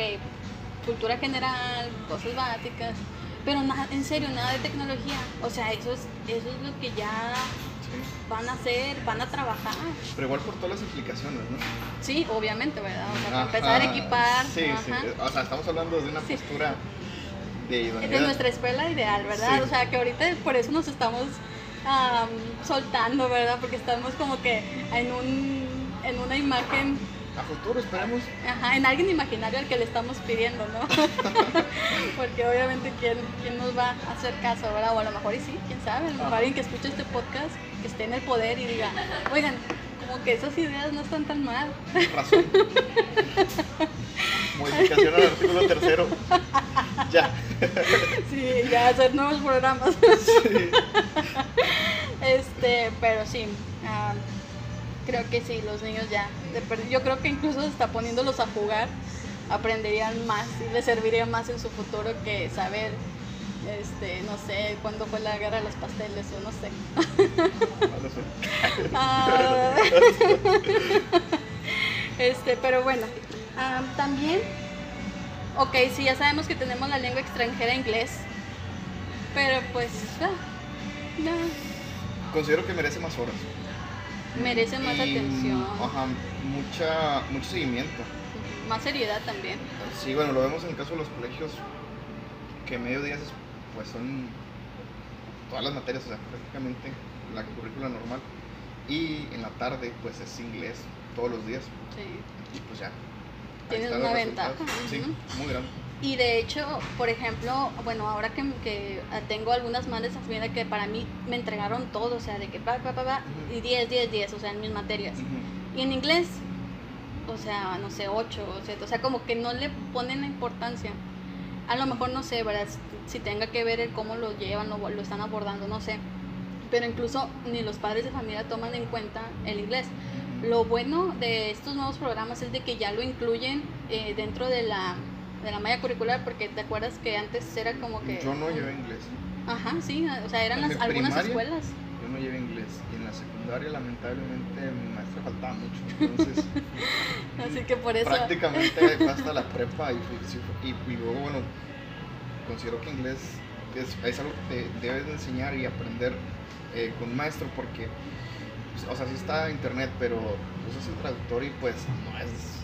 cultura general, cosas básicas, pero nada, en serio, nada de tecnología, o sea, eso es, eso es lo que ya Sí. van a hacer, van a trabajar, Pero igual por todas las implicaciones, ¿no? sí, obviamente, ¿verdad? O sea, para empezar a equipar, Sí, sí. ajá. O sea, estamos hablando de una Sí. postura de idoneidad. de nuestra escuela ideal, ¿verdad? Sí. O sea, que ahorita por eso nos estamos am, soltando, ¿verdad? Porque estamos como que en un en una imagen, A futuro, esperemos. ajá, en alguien imaginario al que le estamos pidiendo, ¿no? Porque obviamente ¿quién, quién nos va a hacer caso, ¿verdad? O a lo mejor y sí, quién sabe, a lo mejor alguien que escuche este podcast, que esté en el poder y diga, oigan, como que esas ideas no están tan mal. Razón. Modificación al artículo tercero. Ya. Sí, ya hacer nuevos programas. Sí. Este, pero sí, ah, creo que sí, los niños ya, yo creo que incluso hasta poniéndolos a jugar, aprenderían más y les serviría más en su futuro que saber, este, no sé, cuándo fue la guerra de los pasteles o no sé. No lo sé. Ah, este, pero bueno, ah, también, ok, sí, ya sabemos que tenemos la lengua extranjera inglés, pero pues, ah, no. Considero que merece más horas. Merece más y, atención, Ajá, mucha, mucho seguimiento. más seriedad también. Sí, bueno, lo vemos en el caso de los colegios, que medio días pues son todas las materias, o sea, prácticamente la currícula normal. Y en la tarde pues es inglés todos los días. Sí. Y pues ya. Tienes una ventaja, Sí, ujú. muy grande. Y de hecho, por ejemplo, bueno, ahora que, que tengo algunas madres a familia que para mí me entregaron todo, o sea, de que pa, pa, pa, pa, y 10, 10, 10, o sea, en mis materias. Ujú. Y en inglés, o sea, no sé, 8 o 7, o sea, como que no le ponen la importancia. A lo mejor no sé, ¿verdad? Si tenga que ver el cómo lo llevan, lo, lo están abordando, no sé. Pero incluso ni los padres de familia toman en cuenta el inglés. Lo bueno de estos nuevos programas es de que ya lo incluyen eh, dentro de la, de la malla curricular, porque te acuerdas que antes era como que... Yo no llevé inglés. Ajá, sí, o sea, eran En las, algunas primaria, escuelas. Yo no llevé inglés. Y en la secundaria, lamentablemente, mi maestra faltaba mucho. Entonces, Así que por eso... prácticamente fue hasta la prepa. Y, luego, bueno, considero que inglés es, es algo que te debes de enseñar y aprender eh, con maestro porque, o sea, sí está internet, pero usas el traductor y pues no es.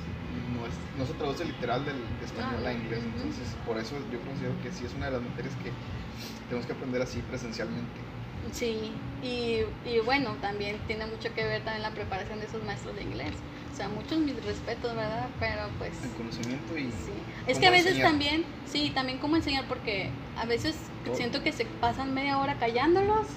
No, es, no se traduce literal del de español Ah, a inglés, ujú. entonces por eso yo considero que sí es una de las materias que tenemos que aprender así presencialmente. Sí, y, y bueno, también tiene mucho que ver también la preparación de esos maestros de inglés. O sea, muchos mis respetos, ¿verdad? Pero pues... El conocimiento y Sí. Es que a veces enseñar. también, sí, también cómo enseñar, porque a veces Todo. siento que se pasan media hora callándolos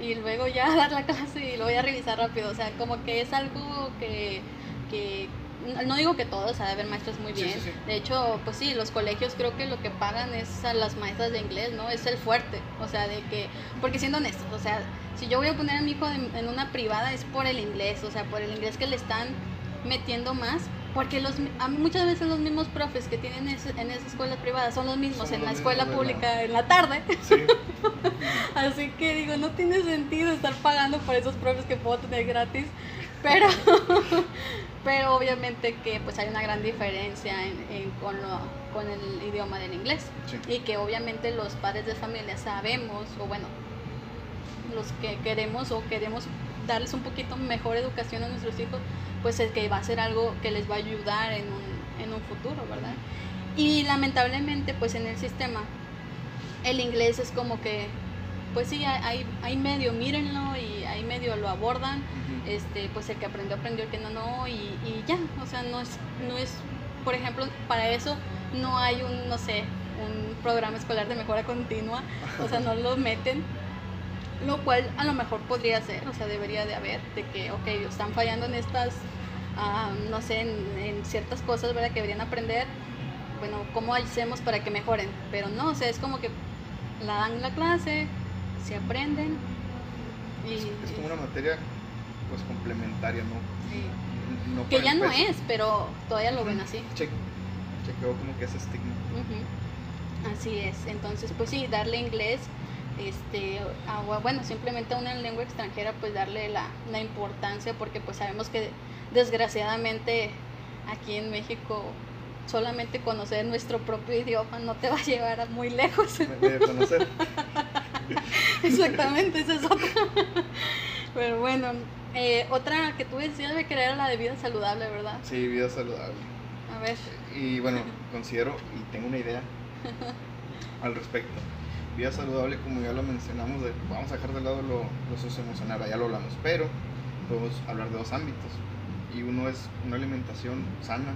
y luego ya dar la clase y lo voy a revisar rápido. O sea, como que es algo que, que no- digo que todos, o sea, de haber maestros muy bien. sí, sí. De hecho, pues sí, los colegios creo que lo que pagan es a las maestras de inglés, ¿no? Es el fuerte. O sea, de que, porque siendo honestos, o sea, si yo voy a poner a mi hijo en una privada es por el inglés, o sea, por el inglés que le están metiendo más. Porque los, muchas veces los mismos profes que tienen en esas escuelas privadas son los mismos Son en los la escuela la- pública en la tarde. Sí. Así que digo, no tiene sentido estar pagando por esos profes que puedo tener gratis. Pero, pero obviamente que pues hay una gran diferencia en, en- con, lo- con el idioma del inglés. Sí. Y que obviamente los padres de familia sabemos, o bueno, los que queremos o queremos darles un poquito mejor educación a nuestros hijos, pues es que va a ser algo que les va a ayudar en un, en un futuro, ¿verdad? Y lamentablemente pues en el sistema el inglés es como que, pues sí, hay, hay medio, mírenlo y hay medio lo abordan, este, pues el que aprendió, aprendió, el que no, no, y, y ya, o sea, no es, no es, por ejemplo, para eso no hay un, no sé, un programa escolar de mejora continua, o sea, no lo meten, lo cual a lo mejor podría ser, o sea, debería de haber, de que, ok, están fallando en estas, ah, no sé, en, en ciertas cosas, ¿verdad? Que deberían aprender, bueno, ¿cómo hacemos para que mejoren? Pero no, o sea, es como que la dan la clase, se aprenden y... Es, es como una materia pues complementaria, ¿no? sí. No Que ya no peso. es, pero todavía lo ven así. Che, che quedó como que ese estigma. Así es. Entonces, pues sí, darle inglés, este, a- bueno, simplemente a una lengua extranjera, pues darle la, la importancia, porque pues sabemos que desgraciadamente aquí en México solamente conocer nuestro propio idioma no te va a llevar a muy lejos. Me- conocer. Exactamente, esa es otra. Pero bueno, eh, otra que tú decías de que era la de vida saludable, ¿verdad? Sí, vida saludable. A ver. Y bueno, considero y tengo una idea al respecto. Vida saludable, como ya lo mencionamos, de- vamos a dejar de lado lo, lo socioemocional, ya lo hablamos, pero podemos hablar de dos ámbitos. Y uno es una alimentación sana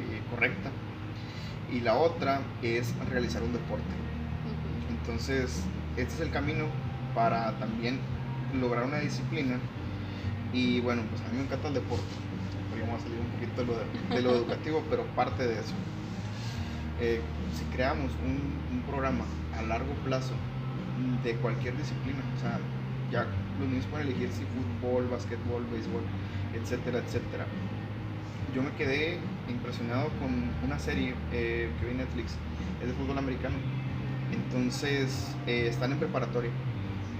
y correcta. Y la otra es realizar un deporte. Entonces, este es el camino para también lograr una disciplina. Y bueno, pues a mí me encanta el deporte. Podríamos salir un poquito de lo, de- de lo educativo, pero parte de eso. Eh, si creamos un, un programa a largo plazo de cualquier disciplina, o sea, ya los niños pueden elegir si fútbol, básquetbol, béisbol, etcétera, etcétera. Yo me quedé impresionado con una serie eh, que vi Netflix, es de fútbol americano. Entonces, eh, están en preparatoria.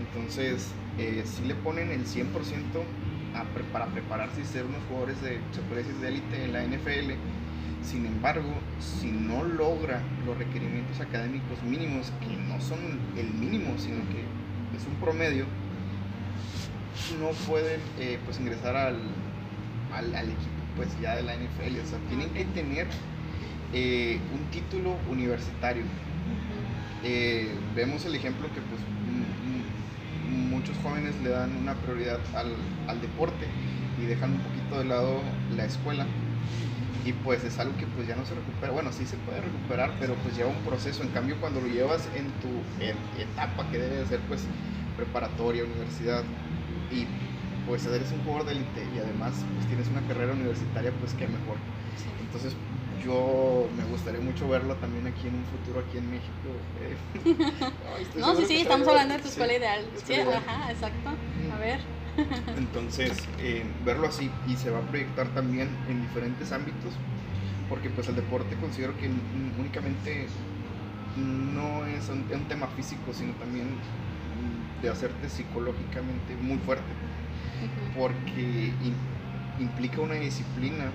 Entonces, eh, sí le ponen el 100% a para prepararse y ser unos jugadores de, se de élite en la NFL. Sin embargo, si no logra los requerimientos académicos mínimos, que no son el mínimo, sino que es un promedio, no pueden eh, pues ingresar al, al, al equipo pues ya de la NFL, o sea, tienen que tener eh, un título universitario. Eh, vemos el ejemplo que pues muchos jóvenes le dan una prioridad al, al deporte y dejan un poquito de lado la escuela y pues es algo que pues ya no se recupera, bueno sí se puede recuperar pero pues lleva un proceso, en cambio cuando lo llevas en tu en- etapa que debe de ser pues preparatoria, universidad y pues eres un jugador de élite y además pues tienes una carrera universitaria pues qué mejor. Entonces yo me gustaría mucho verlo también aquí en un futuro aquí en México. eh. No, sí, sí, estamos hablando de tu sí, escuela ideal. Sí, escuela ideal. ajá, exacto. A ver. Entonces, eh, verlo así y se va a proyectar también en diferentes ámbitos, porque pues el deporte considero que únicamente no es un, un tema físico, sino también de hacerte psicológicamente muy fuerte, porque im- implica una disciplina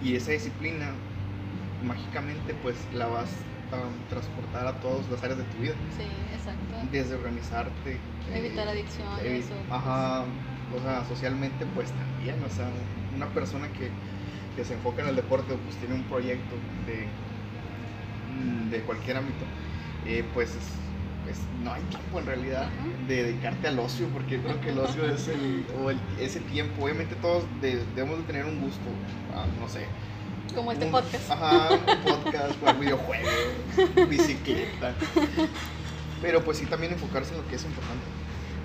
y esa disciplina mágicamente pues la vas transportar a todas las áreas de tu vida, Sí, exacto. desde organizarte, eh, Evitar adicciones. Evi- o- pues, Ajá, o sea, socialmente pues también, o sea, una persona que, que se enfoca en el deporte o pues tiene un proyecto de, mm, de cualquier ámbito, eh, pues es- es- no hay tiempo en realidad de dedicarte al ocio, porque creo que el ocio es el, o el- ese tiempo, obviamente todos de- debemos de tener un gusto, ah, no sé. Como este un- podcast. Ajá, un podcast, jugar videojuegos, bicicleta. Pero pues sí también enfocarse en lo que es importante.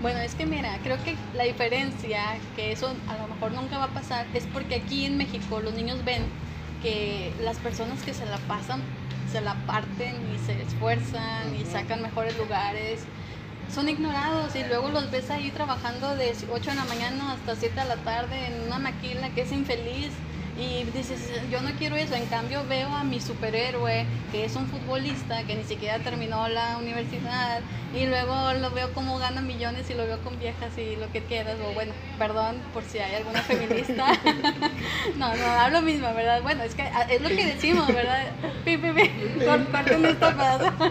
Bueno, es que mira, creo que la diferencia, que eso a lo mejor nunca va a pasar, es porque aquí en México los niños ven que las personas que se la pasan, se la parten y se esfuerzan y sacan mejores lugares, son ignorados y luego los ves ahí trabajando de 8 de la mañana hasta 7 de la tarde en una maquila que es infeliz. Y dices, yo no quiero eso. En cambio, veo a mi superhéroe, que es un futbolista, que ni siquiera terminó la universidad, y luego lo veo como gana millones y lo veo con viejas y lo que quieras. O bueno, perdón por si hay alguna feminista. no, no, hablo mismo, ¿verdad? Bueno, es que ah, es lo que decimos, ¿verdad? Pi, pi, pi. Cor- Corten esta pedazo.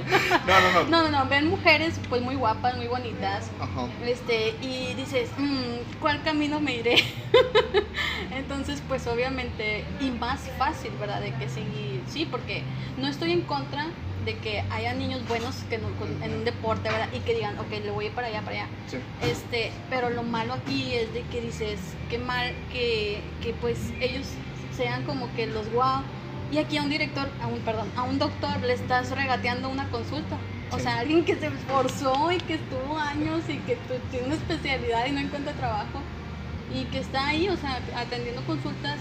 No, no, no. No, no, no, ven mujeres pues muy guapas, muy bonitas. Ajá. Este, y dices, "Mm, ¿cuál camino me iré? Entonces, pues obviamente, y más fácil, ¿verdad? De que sí, sí, porque no estoy en contra de que haya niños buenos que no- en un deporte, ¿verdad? Y que digan, ok, le voy a ir para allá, para allá. Sí. Este, pero lo malo aquí es de que dices, qué mal que, que pues ellos sean como que los guau. Y aquí a un director, a un, perdón, a un doctor le estás regateando una consulta. O Sí. sea, alguien que se esforzó y que estuvo años y que tiene una especialidad y no encuentra trabajo y que está ahí, o sea, atendiendo consultas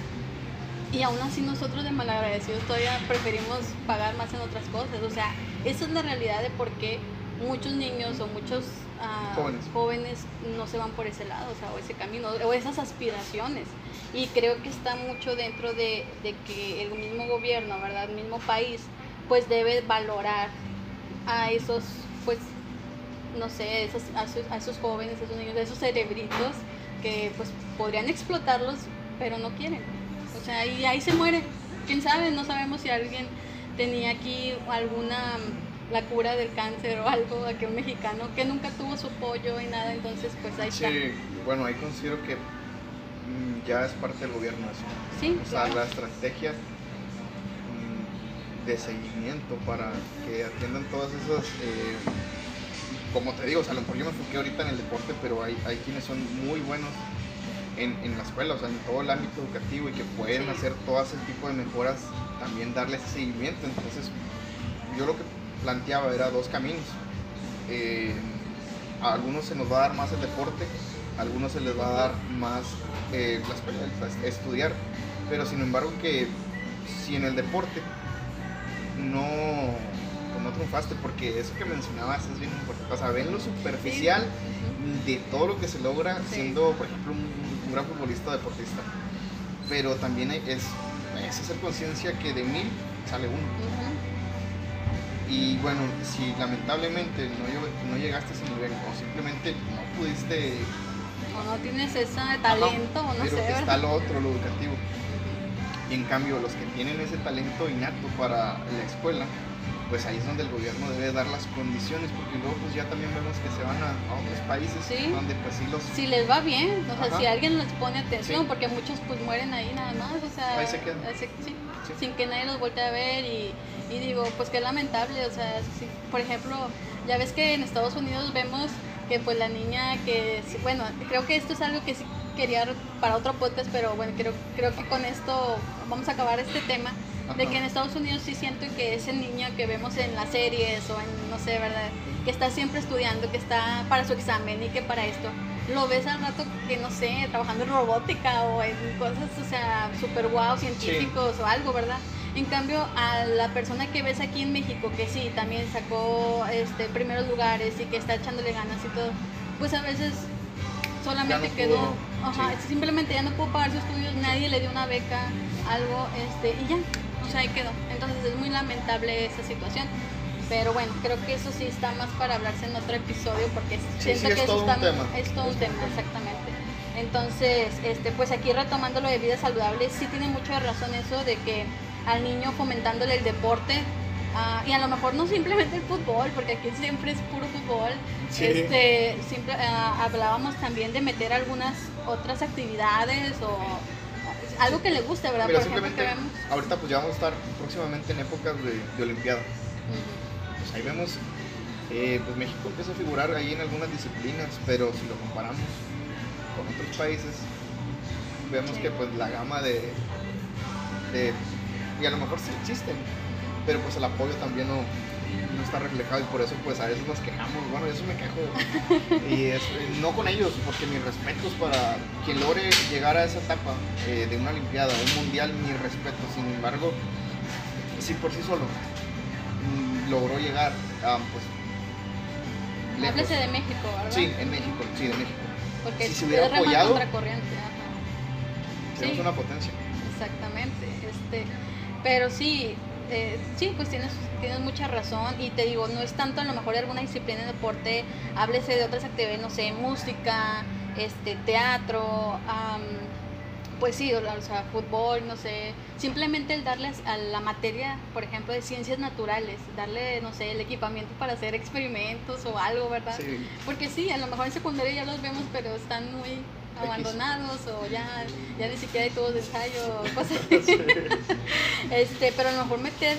y aún así nosotros de malagradecidos todavía preferimos pagar más en otras cosas. O sea, esa es la realidad de por qué muchos niños o muchos ah, Jóvenes. jóvenes no se van por ese lado, o sea, o ese camino, o esas aspiraciones. Y creo que está mucho dentro de, de que el mismo gobierno, ¿verdad? El mismo país, pues debe valorar a esos, pues, no sé, esos, a, esos, a esos jóvenes, a esos niños, a esos cerebritos que pues podrían explotarlos, pero no quieren. O sea, y ahí se muere. ¿Quién sabe? No sabemos si alguien tenía aquí alguna la cura del cáncer o algo, aquí un mexicano que nunca tuvo su apoyo y nada, entonces pues ahí está. Sí, bueno, ahí considero que mm, ya es parte del gobierno eso. Sí, O sea, claro. la estrategia mm, de seguimiento para que atiendan todas esas, eh, como te digo, o sea, a lo mejor yo me enfoqué ahorita en el deporte, pero hay, hay quienes son muy buenos en, en la escuela, o sea, en todo el ámbito educativo y que pueden hacer todo ese tipo de mejoras, también darles seguimiento. Entonces, yo lo que planteaba era dos caminos. Eh, a algunos se nos va a dar más el deporte, a algunos se les va a dar más eh, la escuela, el- estudiar, pero sin embargo que si en el deporte no, pues no triunfaste, porque eso que mencionabas es bien importante, o sea, ven lo superficial de todo lo que se logra Sí. siendo, por ejemplo, un, un gran futbolista deportista, pero también es, es hacer conciencia que de mil sale uno. Y bueno, si lamentablemente no, no llegaste a ese nivel o simplemente no pudiste, O no tienes ese talento, o no pero sé, está lo otro, lo educativo. Y en cambio, los que tienen ese talento innato para la escuela, pues ahí es donde el gobierno debe dar las condiciones, porque luego pues ya también vemos que se van a, a otros países Sí. donde pues sí los... Si les va bien, o sea, Ajá. si alguien les pone atención, Sí. porque muchos pues mueren ahí nada más, o sea, Ahí se quedan. así- sí, Sí. sin que nadie los voltee a ver y, y digo, pues qué lamentable, o sea, sí, por ejemplo, ya ves que en Estados Unidos vemos que pues la niña que, bueno, creo que esto es algo que sí quería para otro podcast, pero bueno, creo, creo que con esto vamos a acabar este tema, de que en Estados Unidos sí siento que ese niño que vemos en las series o en, no sé, ¿verdad? Que está siempre estudiando, que está para su examen y que para esto, lo ves al rato que, no sé, trabajando en robótica o en cosas, o sea, super guau, científicos o algo, ¿verdad? En cambio, a la persona que ves aquí en México, que sí, también sacó este, primeros lugares y que está echándole ganas y todo, pues a veces solamente no quedó, pudo, ajá, sí. simplemente ya no pudo pagar sus estudios, nadie le dio una beca, algo, este, y ya, ahí quedó. Entonces es muy lamentable esa situación. Pero bueno, creo que eso sí está más para hablarse en otro episodio porque Sí, siento sí, es que eso todo un está tema. es todo un tema, exactamente. Entonces, este, pues aquí retomando lo de vida saludable, sí tiene mucha razón eso de que al niño fomentándole el deporte, ah, y a lo mejor no simplemente el fútbol, porque aquí siempre es puro fútbol, Sí. este, siempre ah, hablábamos también de meter algunas otras actividades o algo que le guste, ¿verdad? Mira, Por ejemplo, simplemente que vemos. ahorita pues ya vamos a estar próximamente en épocas de, de Olimpiada. Pues ahí vemos, eh, pues México empieza a figurar ahí en algunas disciplinas, pero si lo comparamos con otros países, vemos Sí. que pues la gama de, de- y a lo mejor sí existen, pero pues el apoyo también no, no está reflejado y por eso pues a veces nos quejamos, bueno, eso me quejo. y es, no con ellos, porque mis respetos para quien logre llegar a esa etapa eh, de una olimpiada, un mundial, mi respeto, sin embargo, si por sí solo mm, logró llegar a pues lejos. Háblese de México, ¿verdad? Sí, en México, sí, de México. Porque si se hubiera apoyado-. Tenemos Sí. una potencia. Exactamente, este, pero sí, eh, sí, pues tienes, tienes mucha razón y te digo, no es tanto a lo mejor de alguna disciplina de deporte, háblese de otras actividades, no sé, música, este, teatro, am, pues sí, o, o sea, fútbol, no sé, simplemente el darles a la materia, por ejemplo, de ciencias naturales, darle, no sé, el equipamiento para hacer experimentos o algo, ¿verdad? Sí. Porque sí, a lo mejor en secundaria ya los vemos, pero están muy abandonados o ya, ya ni siquiera hay tubos de ensayo cosas así. Este, pero a lo mejor meter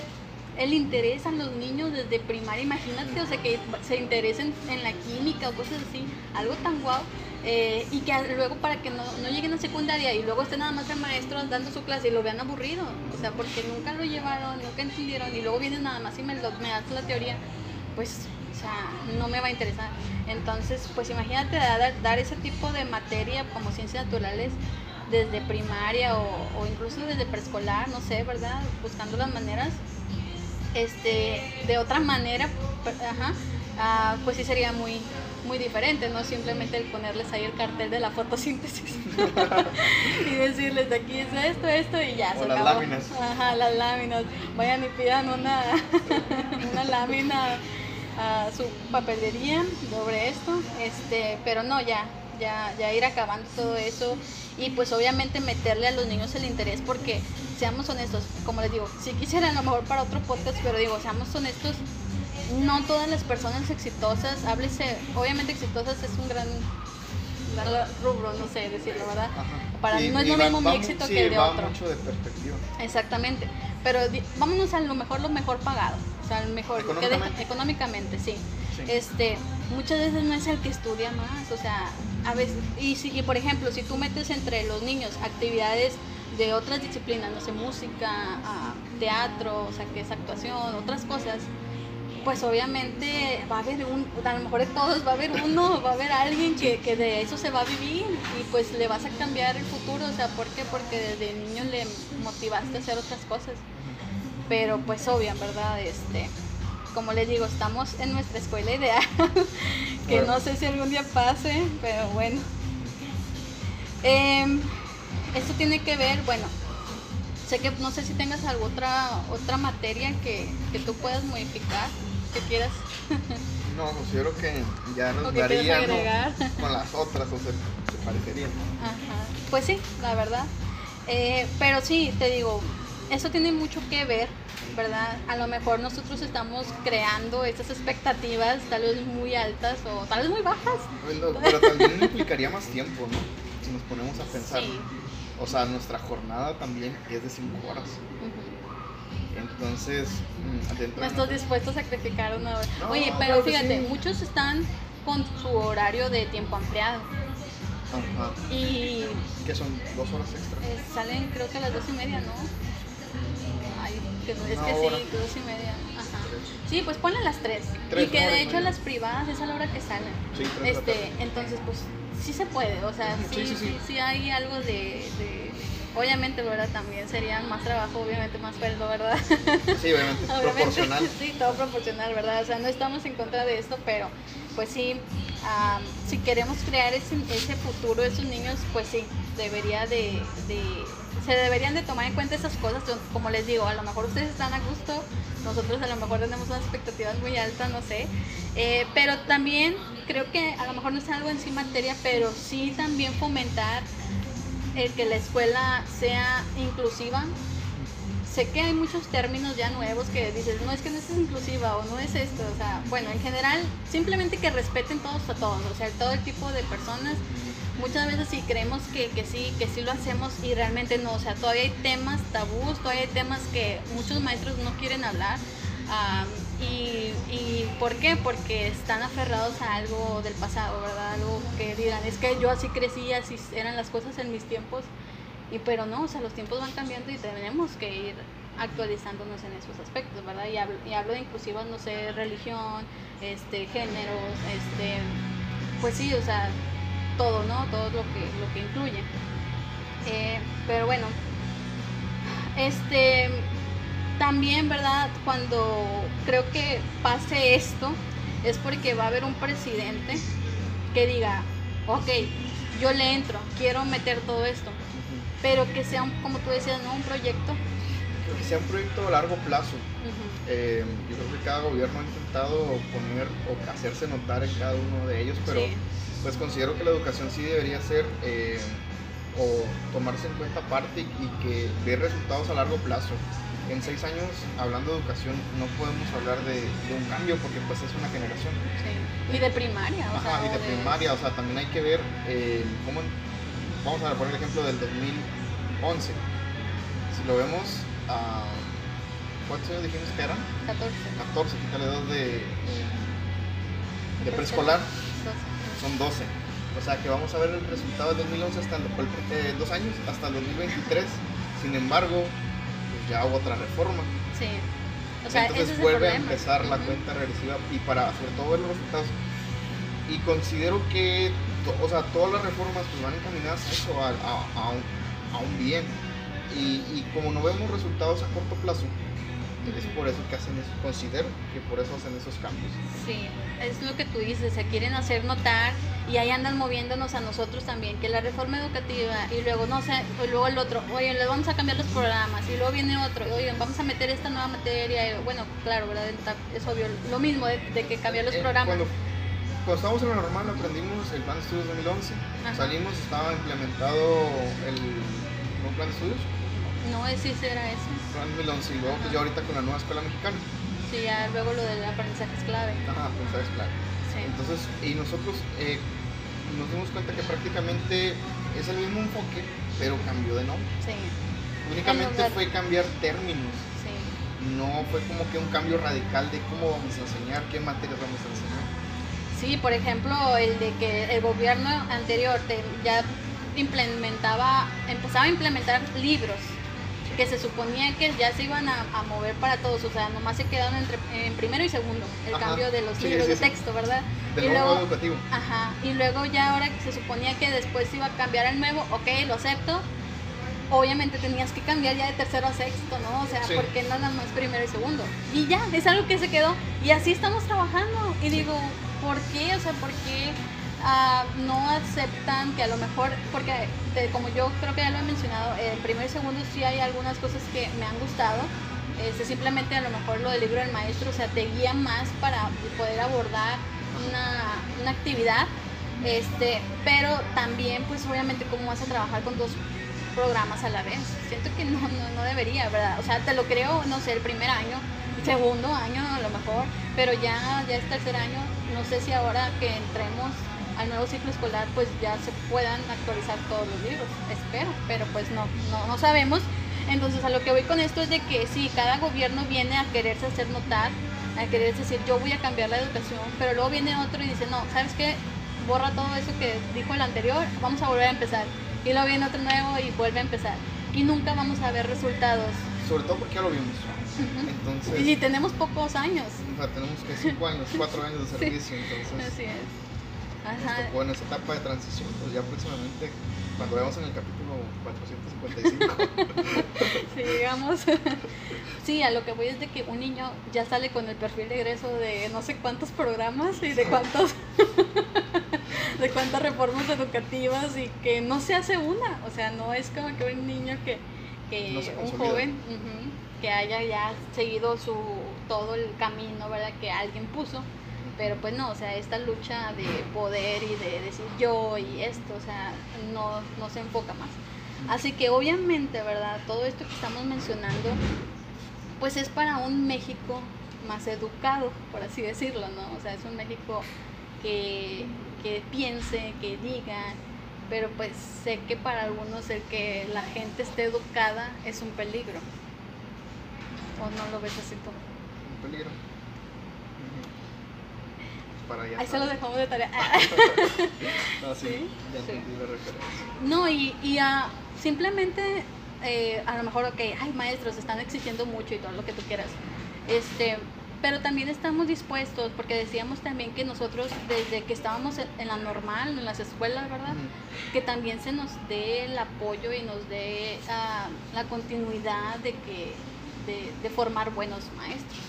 el interés a los niños desde primaria, imagínate, o sea, que se interesen en la química o cosas así, algo tan guau. eh, y que luego para que no, no lleguen a secundaria y luego esté nada más el maestro dando su clase y lo vean aburrido, o sea, porque nunca lo llevaron, nunca entendieron y luego vienes nada más y me, me das la teoría, pues, o sea, no me va a interesar. Entonces, pues imagínate dar, ese tipo de materia como ciencias naturales desde primaria o incluso desde preescolar, no sé, ¿verdad? Buscando las maneras, este, de otra manera, ajá, ah, pues sí sería muy, muy diferente, no simplemente el ponerles ahí el cartel de la fotosíntesis y decirles de aquí es esto, esto y ya O se las acabó. láminas. Ajá, las láminas. Vayan y pidan una, una lámina a su papelería sobre esto, este, pero no, ya, ya, ya ir acabando todo eso y pues obviamente meterle a los niños el interés porque seamos honestos, como les digo, si quisiera a lo mejor para otro podcast, pero digo, seamos honestos, no todas las personas exitosas, háblese, obviamente exitosas es un gran, gran rubro, no sé decirlo, ¿verdad? Ajá. Para Y- no es lo mismo mi éxito sí, que el de va otro. mucho de perspectiva. Exactamente, pero vámonos a lo mejor lo mejor pagado, o sea, mejor que Económicamente. económicamente, sí. Sí. Este, muchas veces no es el que estudia más, o sea, a veces y si y por ejemplo, si tú metes entre los niños actividades de otras disciplinas, no sé, música, ah, teatro, o sea, que es actuación, otras cosas, pues obviamente va a haber un, a lo mejor de todos va a haber uno, va a haber alguien que, que de eso se va a vivir y pues le vas a cambiar el futuro, o sea, ¿por qué? Porque desde niño le motivaste a hacer otras cosas. Pero pues obvio, ¿verdad? Este, como les digo, estamos en nuestra escuela ideal, que Bueno. no sé si algún día pase, pero bueno. Em, esto tiene que ver, bueno, sé que no sé si tengas alguna otra, otra materia que, que tú puedas modificar, que quieras. No, considero que ya nos daría ¿no? con las otras o se, se parecerían. Ajá. Pues sí, la verdad. Eh, pero sí, te digo, eso tiene mucho que ver, ¿verdad? A lo mejor nosotros estamos creando estas expectativas tal vez muy altas o tal vez muy bajas. Pero, también implicaría más tiempo, ¿no? Si nos ponemos a pensar. O sea, nuestra jornada también es de 5 horas. Entonces, mm, no estás dispuesto a sacrificar una hora. Oye, pero fíjate, muchos están con su horario de tiempo ampliado. Ajá. Y. ¿Qué son? ¿Dos horas extra? Eh, salen creo que a las dos y media, ¿no? Que es que sí, dos y media. Ajá. Sí, pues ponle las tres. y que de hecho las privadas es a la hora que salen. Sí, este, entonces, pues sí se puede. O sea, sí, sí, sí, sí hay algo de Obviamente, ¿verdad? También sería más trabajo, obviamente más sueldo, ¿verdad? Sí, obviamente, proporcional. Sí, todo proporcional, ¿verdad? O sea, no estamos en contra de esto, pero pues sí, si queremos crear ese, ese futuro de esos niños, pues sí, debería de, se deberían de tomar en cuenta esas cosas, como les digo, a lo mejor ustedes están a gusto, nosotros a lo mejor tenemos unas expectativas muy altas, no sé, eh, pero también creo que a lo mejor no es algo en sí materia, pero sí también fomentar el que la escuela sea inclusiva. Sé que hay muchos términos ya nuevos que dices, no es que no es inclusiva o no es esto, o sea, bueno, en general, simplemente que respeten todos a todos, o sea, todo el tipo de personas. Muchas veces sí creemos que, que sí, que sí lo hacemos y realmente no, o sea, todavía hay temas tabús, todavía hay temas que muchos maestros no quieren hablar. Y, y, ¿por qué? Porque están aferrados a algo del pasado, ¿verdad? Algo que dirán, es que yo así crecí, así eran las cosas en mis tiempos. Y pero no, o sea, los tiempos van cambiando y tenemos que ir actualizándonos en esos aspectos, ¿verdad? Y hablo, y de inclusivos, no sé, religión, este, géneros, este, pues sí, o sea, todo, ¿no? Todo lo que, lo que incluye. Eh, pero bueno, este, también, ¿verdad? Cuando creo que pase esto, es porque va a haber un presidente que diga, ok, yo le entro, quiero meter todo esto, pero que sea, como tú decías, ¿no? Un proyecto. Que sea un proyecto a largo plazo. Eh, yo creo que cada gobierno ha intentado poner o hacerse notar en cada uno de ellos, pero pues considero que la educación sí debería ser eh, o tomarse en cuenta parte y, que ver resultados a largo plazo en seis años, hablando de educación, no podemos hablar de, un cambio porque pues es una generación. Y de primaria. O Ajá, y de, primaria, o sea, también hay que ver eh, cómo, vamos a poner el ejemplo del 2011. Si lo vemos, uh, ¿cuántos años dijimos que eran? 14. 14, quítale dos de, de preescolar. Son 12. O sea que vamos a ver el resultado del 2011 hasta el, eh, dos años, hasta el 2023. Sin embargo, ya hubo otra reforma. Sí. O sea, Entonces vuelve a empezar la cuenta regresiva y para hacer todos los resultados. Y considero que, o sea, todas las reformas pues van encaminadas a eso, a, a, un, bien. Y, y, como no vemos resultados a corto plazo, es por eso que hacen eso, considero que por eso hacen esos cambios. Sí, es lo que tú dices, se quieren hacer notar y ahí andan moviéndonos a nosotros también, que la reforma educativa y luego no sé, y luego el otro, oye, le vamos a cambiar los programas y luego viene otro, oye, vamos a meter esta nueva materia, bueno, claro, ¿verdad? Es obvio, lo mismo de, que cambiar los eh, programas. Cuando, cuando estábamos en la normal aprendimos el plan de estudios 2011, salimos, estaba implementado el nuevo plan de estudios no, ese era ese. y luego pues ya ahorita con la nueva escuela mexicana. Sí, ya luego lo del aprendizaje es clave. Ajá, aprendizaje es clave. Sí. Entonces, y nosotros eh, nos dimos cuenta que prácticamente es el mismo enfoque, pero cambió de nombre. Sí. Únicamente fue cambiar términos. Sí. No fue como que un cambio radical de cómo vamos a enseñar, qué materias vamos a enseñar. Sí, por ejemplo, el de que el gobierno anterior ya implementaba, empezaba a implementar libros que se suponía que ya se iban a, mover para todos, o sea, nomás se quedaron entre, en primero y segundo, el cambio de los libros de texto, ¿verdad? y luego, educativo. Ajá, y luego ya ahora que se suponía que después iba a cambiar al nuevo, ok, lo acepto, obviamente tenías que cambiar ya de tercero a sexto, ¿no? O sea, porque nada más primero y segundo. Y ya, es algo que se quedó. Y así estamos trabajando. Y digo, ¿por qué? O sea, ¿por qué Ah, no aceptan que a lo mejor, porque como yo creo que ya lo he mencionado, el primer y segundo sí hay algunas cosas que me han gustado. Este, simplemente a lo mejor lo del libro del maestro, o sea, te guía más para poder abordar una, una actividad. Este, pero también, pues obviamente, cómo vas a trabajar con dos programas a la vez. Siento que no, no, no debería, ¿verdad? O sea, te lo creo, no sé, el primer año, segundo año a lo mejor, pero ya, ya es tercer año, no sé si ahora que entremos al nuevo ciclo escolar pues ya se puedan actualizar todos los libros, espero, pero pues no, no, no sabemos. Entonces a lo que voy con esto es de que si cada gobierno viene a quererse hacer notar, a querer decir yo voy a cambiar la educación, pero luego viene otro y dice no, ¿sabes qué? Borra todo eso que dijo el anterior, vamos a volver a empezar. Y luego viene otro nuevo y vuelve a empezar. Y nunca vamos a ver resultados. Sobre todo porque ya lo vimos. Entonces, Y si tenemos pocos años. o sea, tenemos que 5 años, 4 años de servicio, entonces Así es. Nos Ajá. tocó en esa etapa de transición, pues ya próximamente, cuando veamos en el capítulo 455, Sí, digamos. Sí, a lo que voy es de que un niño ya sale con el perfil de egreso de no sé cuántos programas y de cuántos de cuántas reformas educativas y que no se hace una, o sea, no es como que un niño que, que No un joven ujú, que haya ya seguido su todo el camino, ¿verdad? que alguien puso, pero pues no, o sea, esta lucha de poder y de decir yo y esto, o sea, no, no se enfoca más. Así que obviamente, ¿verdad? Todo esto que estamos mencionando, pues es para un México más educado, por así decirlo, ¿no? O sea, es un México que, que piense, que diga, pero pues sé que para algunos el que la gente esté educada es un peligro. ¿O no lo ves así tú? un peligro. Para allá. Ahí se lo dejamos de tarea. No, sí, Sí, ya sí. entendí la referencia. No, y, y ah, simplemente, eh, a lo mejor, ok, ay, maestros, están exigiendo mucho y todo lo que tú quieras. Este, pero también estamos dispuestos, porque decíamos también que nosotros, desde que estábamos en, la normal, en las escuelas, ¿verdad? Ujú. Que también se nos dé el apoyo y nos dé ah, la continuidad de, que, de, de formar buenos maestros.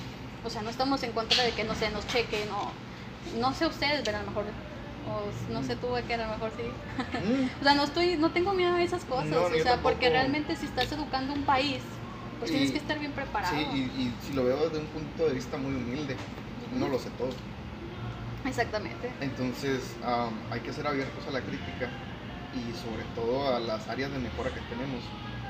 O sea, no estamos en contra de que, no sé, nos chequen o, no sé ustedes, pero a lo mejor, o no sé tú, que a lo mejor sí. Mm. O sea, no estoy, no tengo miedo a esas cosas. No, o sea, porque realmente si estás educando un país, pues tienes que estar bien preparado. Sí, y, y si lo veo desde un punto de vista muy humilde, no lo sé todo. Exactamente. Entonces am, hay que ser abiertos a la crítica y sobre todo a las áreas de mejora que tenemos.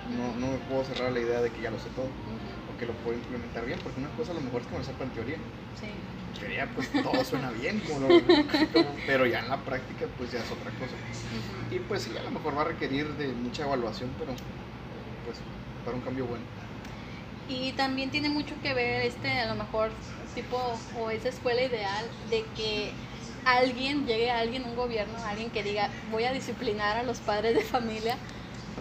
No, no me puedo cerrar la idea de que ya lo sé todo Ujú, o que lo puedo implementar bien, porque una cosa a lo mejor es que me lo sepa en teoría. Sí. En teoría pues todo suena bien, como lo- como- pero ya en la práctica pues ya es otra cosa. Y pues sí, a lo mejor va a requerir de mucha evaluación, pero pues para un cambio bueno. Y también tiene mucho que ver este, a lo mejor, tipo, o esa escuela ideal de que alguien, llegue alguien, un gobierno, alguien que diga, voy a disciplinar a los padres de familia,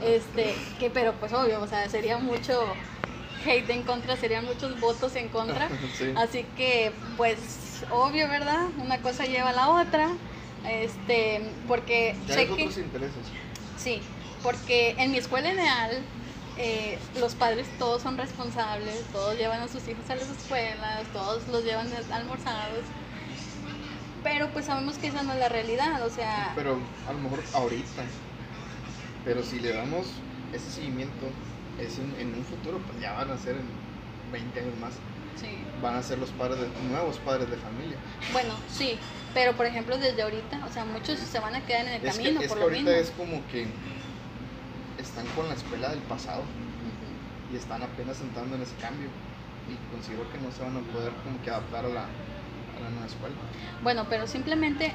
este, que pero pues obvio, o sea, sería mucho hate en contra, serían muchos votos en contra. Sí. Así que, pues, obvio, ¿verdad? Una cosa lleva a la otra. Este, porque Ya sé que. intereses. Sí, porque en mi escuela ideal, eh, los padres todos son responsables, todos llevan a sus hijos a las escuelas, todos los llevan almorzados. Pero pues sabemos que esa no es la realidad, o sea, Pero a lo mejor ahorita. Pero si le damos ese seguimiento, es en, en un futuro, pues ya van a ser en 20 años más. sí. Van a ser los padres de, nuevos padres de familia. Bueno, sí, pero por ejemplo desde ahorita, o sea, muchos se van a quedar en el Es que, camino es por que lo ahorita mismo. es como que están con la escuela del pasado Ujú. y están apenas entrando en ese cambio. Y considero que no se van a poder como que adaptar a la, a la nueva escuela. Bueno, pero simplemente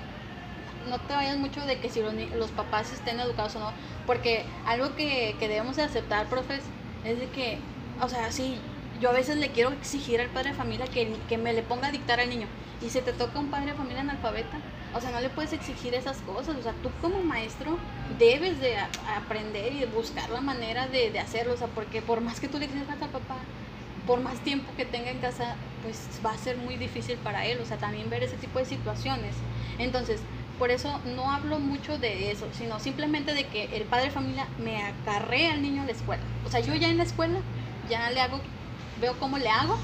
no te vayas mucho de que si los, los papás estén educados o no, porque algo que, que debemos de aceptar, profes, es de que, o sea, sí, yo a veces le quiero exigir al padre de familia que, que me le ponga a dictar al niño, y si te toca un padre de familia analfabeta, o sea, no le puedes exigir esas cosas, o sea, tú como maestro debes de aprender y buscar la manera de, de hacerlo, o sea, porque por más que tú le exijas al papá, por más tiempo que tenga en casa, pues va a ser muy difícil para él, o sea, también ver ese tipo de situaciones. Entonces, por eso no hablo mucho de eso, sino simplemente de que el padre de familia me acarrea al niño a la escuela. O sea, yo ya en la escuela ya le hago, veo cómo le hago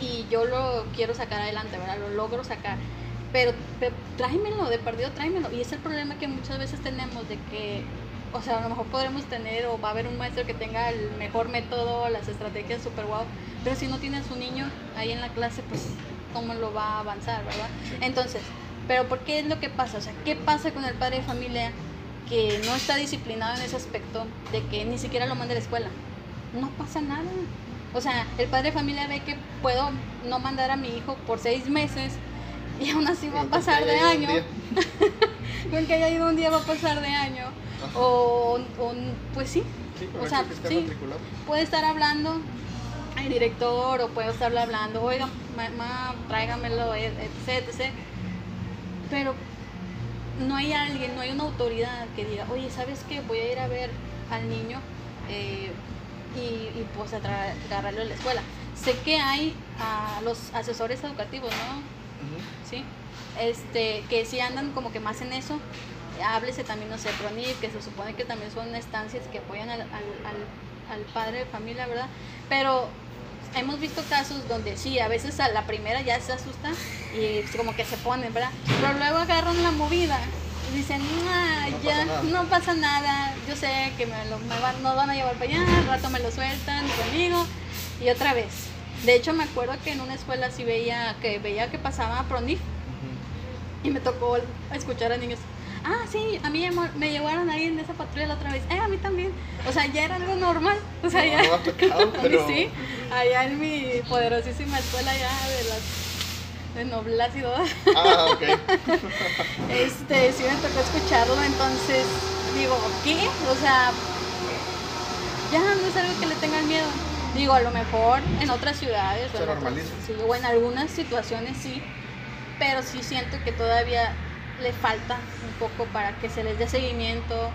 y yo lo quiero sacar adelante, ¿verdad? Lo logro sacar. Pero, pero tráemelo, de perdido tráemelo. Y es el problema que muchas veces tenemos de que, o sea, a lo mejor podremos tener o va a haber un maestro que tenga el mejor método, las estrategias super guau, pero si no tiene a su niño ahí en la clase, pues, ¿cómo lo va a avanzar, verdad? Entonces, pero ¿por qué es lo que pasa? O sea, ¿qué pasa con el padre de familia que no está disciplinado en ese aspecto, de que ni siquiera lo mande a la escuela, no pasa nada. O sea, el padre de familia ve que puedo no mandar a mi hijo por seis meses y aún así va a pasar de año. Con que haya ido un día va a pasar de año. O, pues sí. o sea, sí, puede estar hablando el director o puede estarle hablando, oiga, mamá, tráigamelo, etc, etc. Pero no hay alguien, no hay una autoridad que diga, oye, ¿sabes qué? Voy a ir a ver al niño eh, y, y, pues a agarrarlo a la escuela. Sé que hay a los asesores educativos, ¿no? Sí. Este, que sí andan como que más en eso. Háblese también, no sé, PRONIF, que se supone que también son estancias que apoyan al, al, al, al padre de familia, ¿verdad? Pero hemos visto casos donde sí, a veces a la primera ya se asusta y como que se ponen, ¿verdad? Pero luego agarran la movida y dicen, ah, no ya pasa no pasa nada, yo sé que me lo me van, van a llevar para allá, al rato me lo sueltan conmigo y otra vez. De hecho me acuerdo que en una escuela sí veía que veía que pasaba Pronif y me tocó escuchar a niños ah, sí, a mí me llevaron ahí en esa patrulla la otra vez, eh, a mí también. O sea, ya era algo normal. O sea, ya. No ha tocado, pero... sí, allá en mi poderosísima escuela ya de las de Noblas y todo. Ah, ok. este, sí me tocó escucharlo, entonces digo, ¿qué? O sea, ya no es algo que le tengan miedo. Digo, a lo mejor en otras ciudades. Se normaliza. sí, o en algunas situaciones sí, pero sí siento que todavía le falta un poco para que se les dé seguimiento,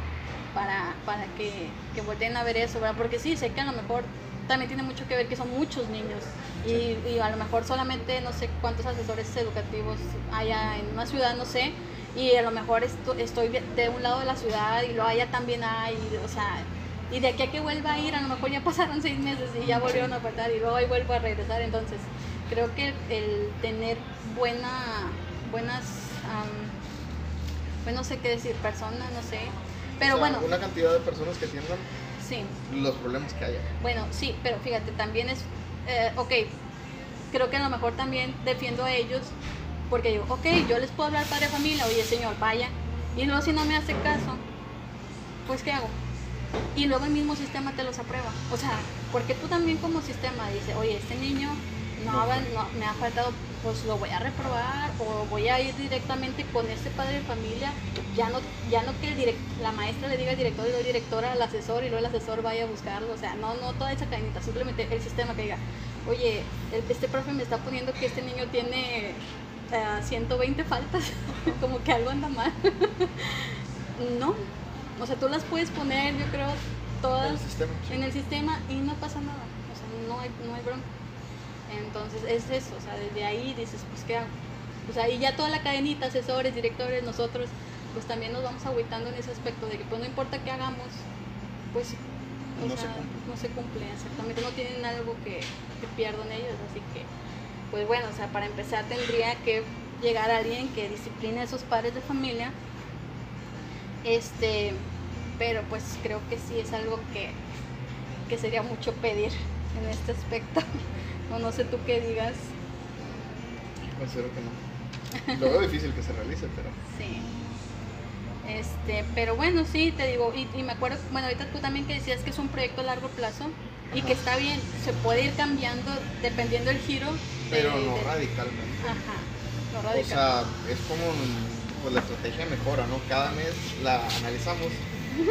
para, para que, que volteen a ver eso, ¿verdad? Porque sí, sé que a lo mejor también tiene mucho que ver que son muchos niños y, y, a lo mejor solamente no sé cuántos asesores educativos haya en una ciudad, no sé, y a lo mejor estoy de un lado de la ciudad y lo haya también hay, o sea, y de aquí a que vuelva a ir, a lo mejor ya pasaron seis meses y ya volvieron a faltar y luego ahí vuelvo a regresar, entonces creo que el, tener buena, buenas pues no sé qué decir, personas, no sé. Pero bueno. Una cantidad de personas que atiendan sí. los problemas que haya. Bueno, sí, pero fíjate, también es, eh, ok, creo que a lo mejor también defiendo a ellos porque digo, ok, yo les puedo hablar padre de familia, oye señor, vaya, y luego si no me hace caso, pues ¿qué hago? Y luego el mismo sistema te los aprueba. O sea, porque tú también como sistema dices, oye, este niño no, no, me ha faltado pues lo voy a reprobar o voy a ir directamente con ese padre de familia, ya no, ya no que el la maestra le diga al director y luego directora al asesor y luego el asesor vaya a buscarlo, o sea, no, no toda esa cadenita, simplemente el sistema que diga, oye, este profe me está poniendo que este niño tiene 120 faltas, como que algo anda mal. no, o sea, tú las puedes poner, yo creo, todas en el sistema y no pasa nada, o sea, no hay, no hay bronca. Entonces es eso, o sea, desde ahí dices, pues qué hago. O sea, y ya toda la cadenita, asesores, directores, nosotros, pues también nos vamos agüitando en ese aspecto de que pues no importa qué hagamos, pues no, se cumple. no se cumple, exactamente, no tienen algo que, que pierdan ellos, así que, pues bueno, o sea, para empezar tendría que llegar alguien que discipline a esos padres de familia, este, pero pues creo que sí es algo que, que sería mucho pedir en este aspecto. O no sé tú qué digas. Considero que no. Lo veo difícil que se realice, pero. Sí. Este, pero bueno, sí, te digo, y, me acuerdo, bueno, ahorita tú también que decías que es un proyecto a largo plazo y que está bien, se puede ir cambiando dependiendo del giro. pero no radicalmente. Ajá, no radicalmente. O sea, es como pues, la estrategia mejora, ¿no? Cada mes la analizamos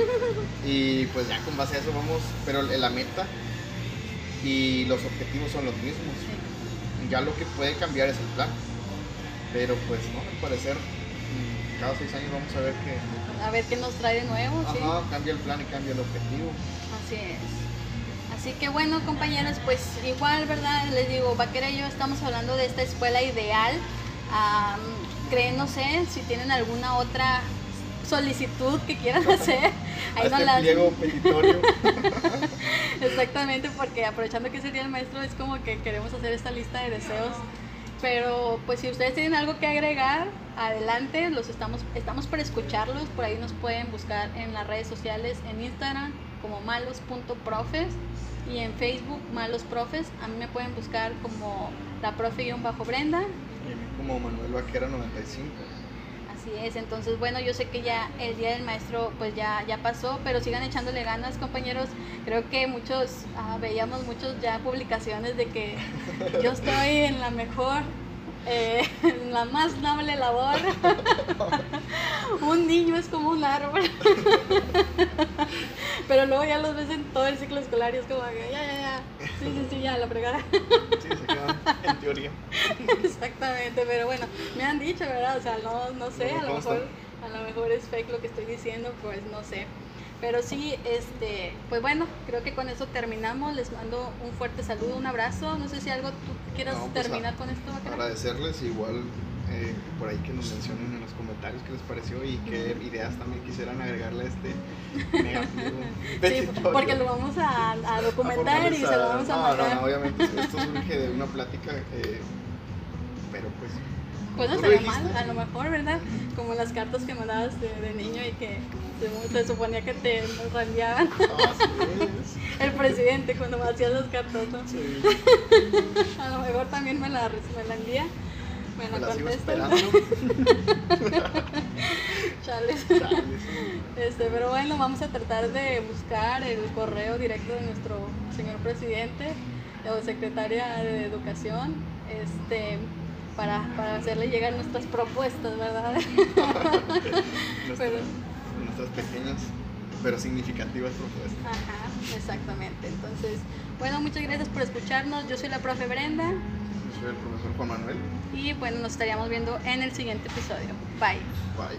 y pues ya con base a eso vamos, pero la meta y los objetivos son los mismos. Ya lo que puede cambiar es el plan. Pero pues no, al parecer mm, cada seis años vamos a ver qué... A ver qué nos trae de nuevo. Ajá, cambia el plan y cambia el objetivo. Así es. Así que bueno, compañeros, pues igual, ¿verdad? Les digo, Vaquera y yo estamos hablando de esta escuela ideal. creen, no sé, si tienen alguna otra solicitud que quieran hacer. Ahí no la pliego petitorio. Exactamente, porque aprovechando que ese día el maestro es como que queremos hacer esta lista de deseos. Pero pues si ustedes tienen algo que agregar, adelante, los estamos, estamos para escucharlos. Por ahí nos pueden buscar en las redes sociales, en Instagram como malos.profes y en Facebook malosprofes. A mí me pueden buscar como la profe-brenda. Y como Manuel Vaquera 95. Así es, entonces bueno, yo sé que ya el Día del Maestro pues ya, ya pasó, pero sigan echándole ganas compañeros. Creo que muchos, ah, veíamos muchos ya publicaciones de que yo estoy en la mejor, eh, la más noble labor. un niño es como un árbol. pero luego ya los ves en todo el ciclo escolar y es como que ya, ya, ya, sí, sí, sí, ya, la fregada. Sí, se quedan en teoría. Exactamente, pero bueno, me han dicho, ¿verdad? O sea, no, no sé, No a lo mejor, a lo mejor es fake lo que estoy diciendo, pues no sé. Pero sí, este, pues bueno, creo que con eso terminamos. Les mando un fuerte saludo, un abrazo. No sé si algo tú quieras No, pues, terminar a- con esto. Agradecerles igual eh, por ahí que nos mencionen en los comentarios qué les pareció y qué ideas también quisieran agregarle a este negativo. Sí, porque lo vamos a, a documentar y se lo vamos a no, mandar. No, no, obviamente esto surge de una plática, eh, pero pues. Pues no estaría mal, a lo mejor, ¿verdad? Como las cartas que mandabas de, de niño y que se, suponía que te reenviaban. Así El presidente cuando me hacías las cartas, ¿no? es. Sí, A lo mejor también me la, me la envía, me me la la sigo contesta. esperando. Chales. Chales. Este, pero bueno, vamos a tratar de buscar el correo directo de nuestro señor presidente o secretaria de Educación, este, para, para hacerle llegar nuestras propuestas, ¿verdad? Pero- Nuestras pequeñas pero significativas propuestas. Ajá, exactamente. Entonces, bueno, muchas gracias por escucharnos. Yo soy la profe Brenda Yo soy el profesor Juan Manuel. y bueno, nos estaríamos viendo en el siguiente episodio. Bye. Bye.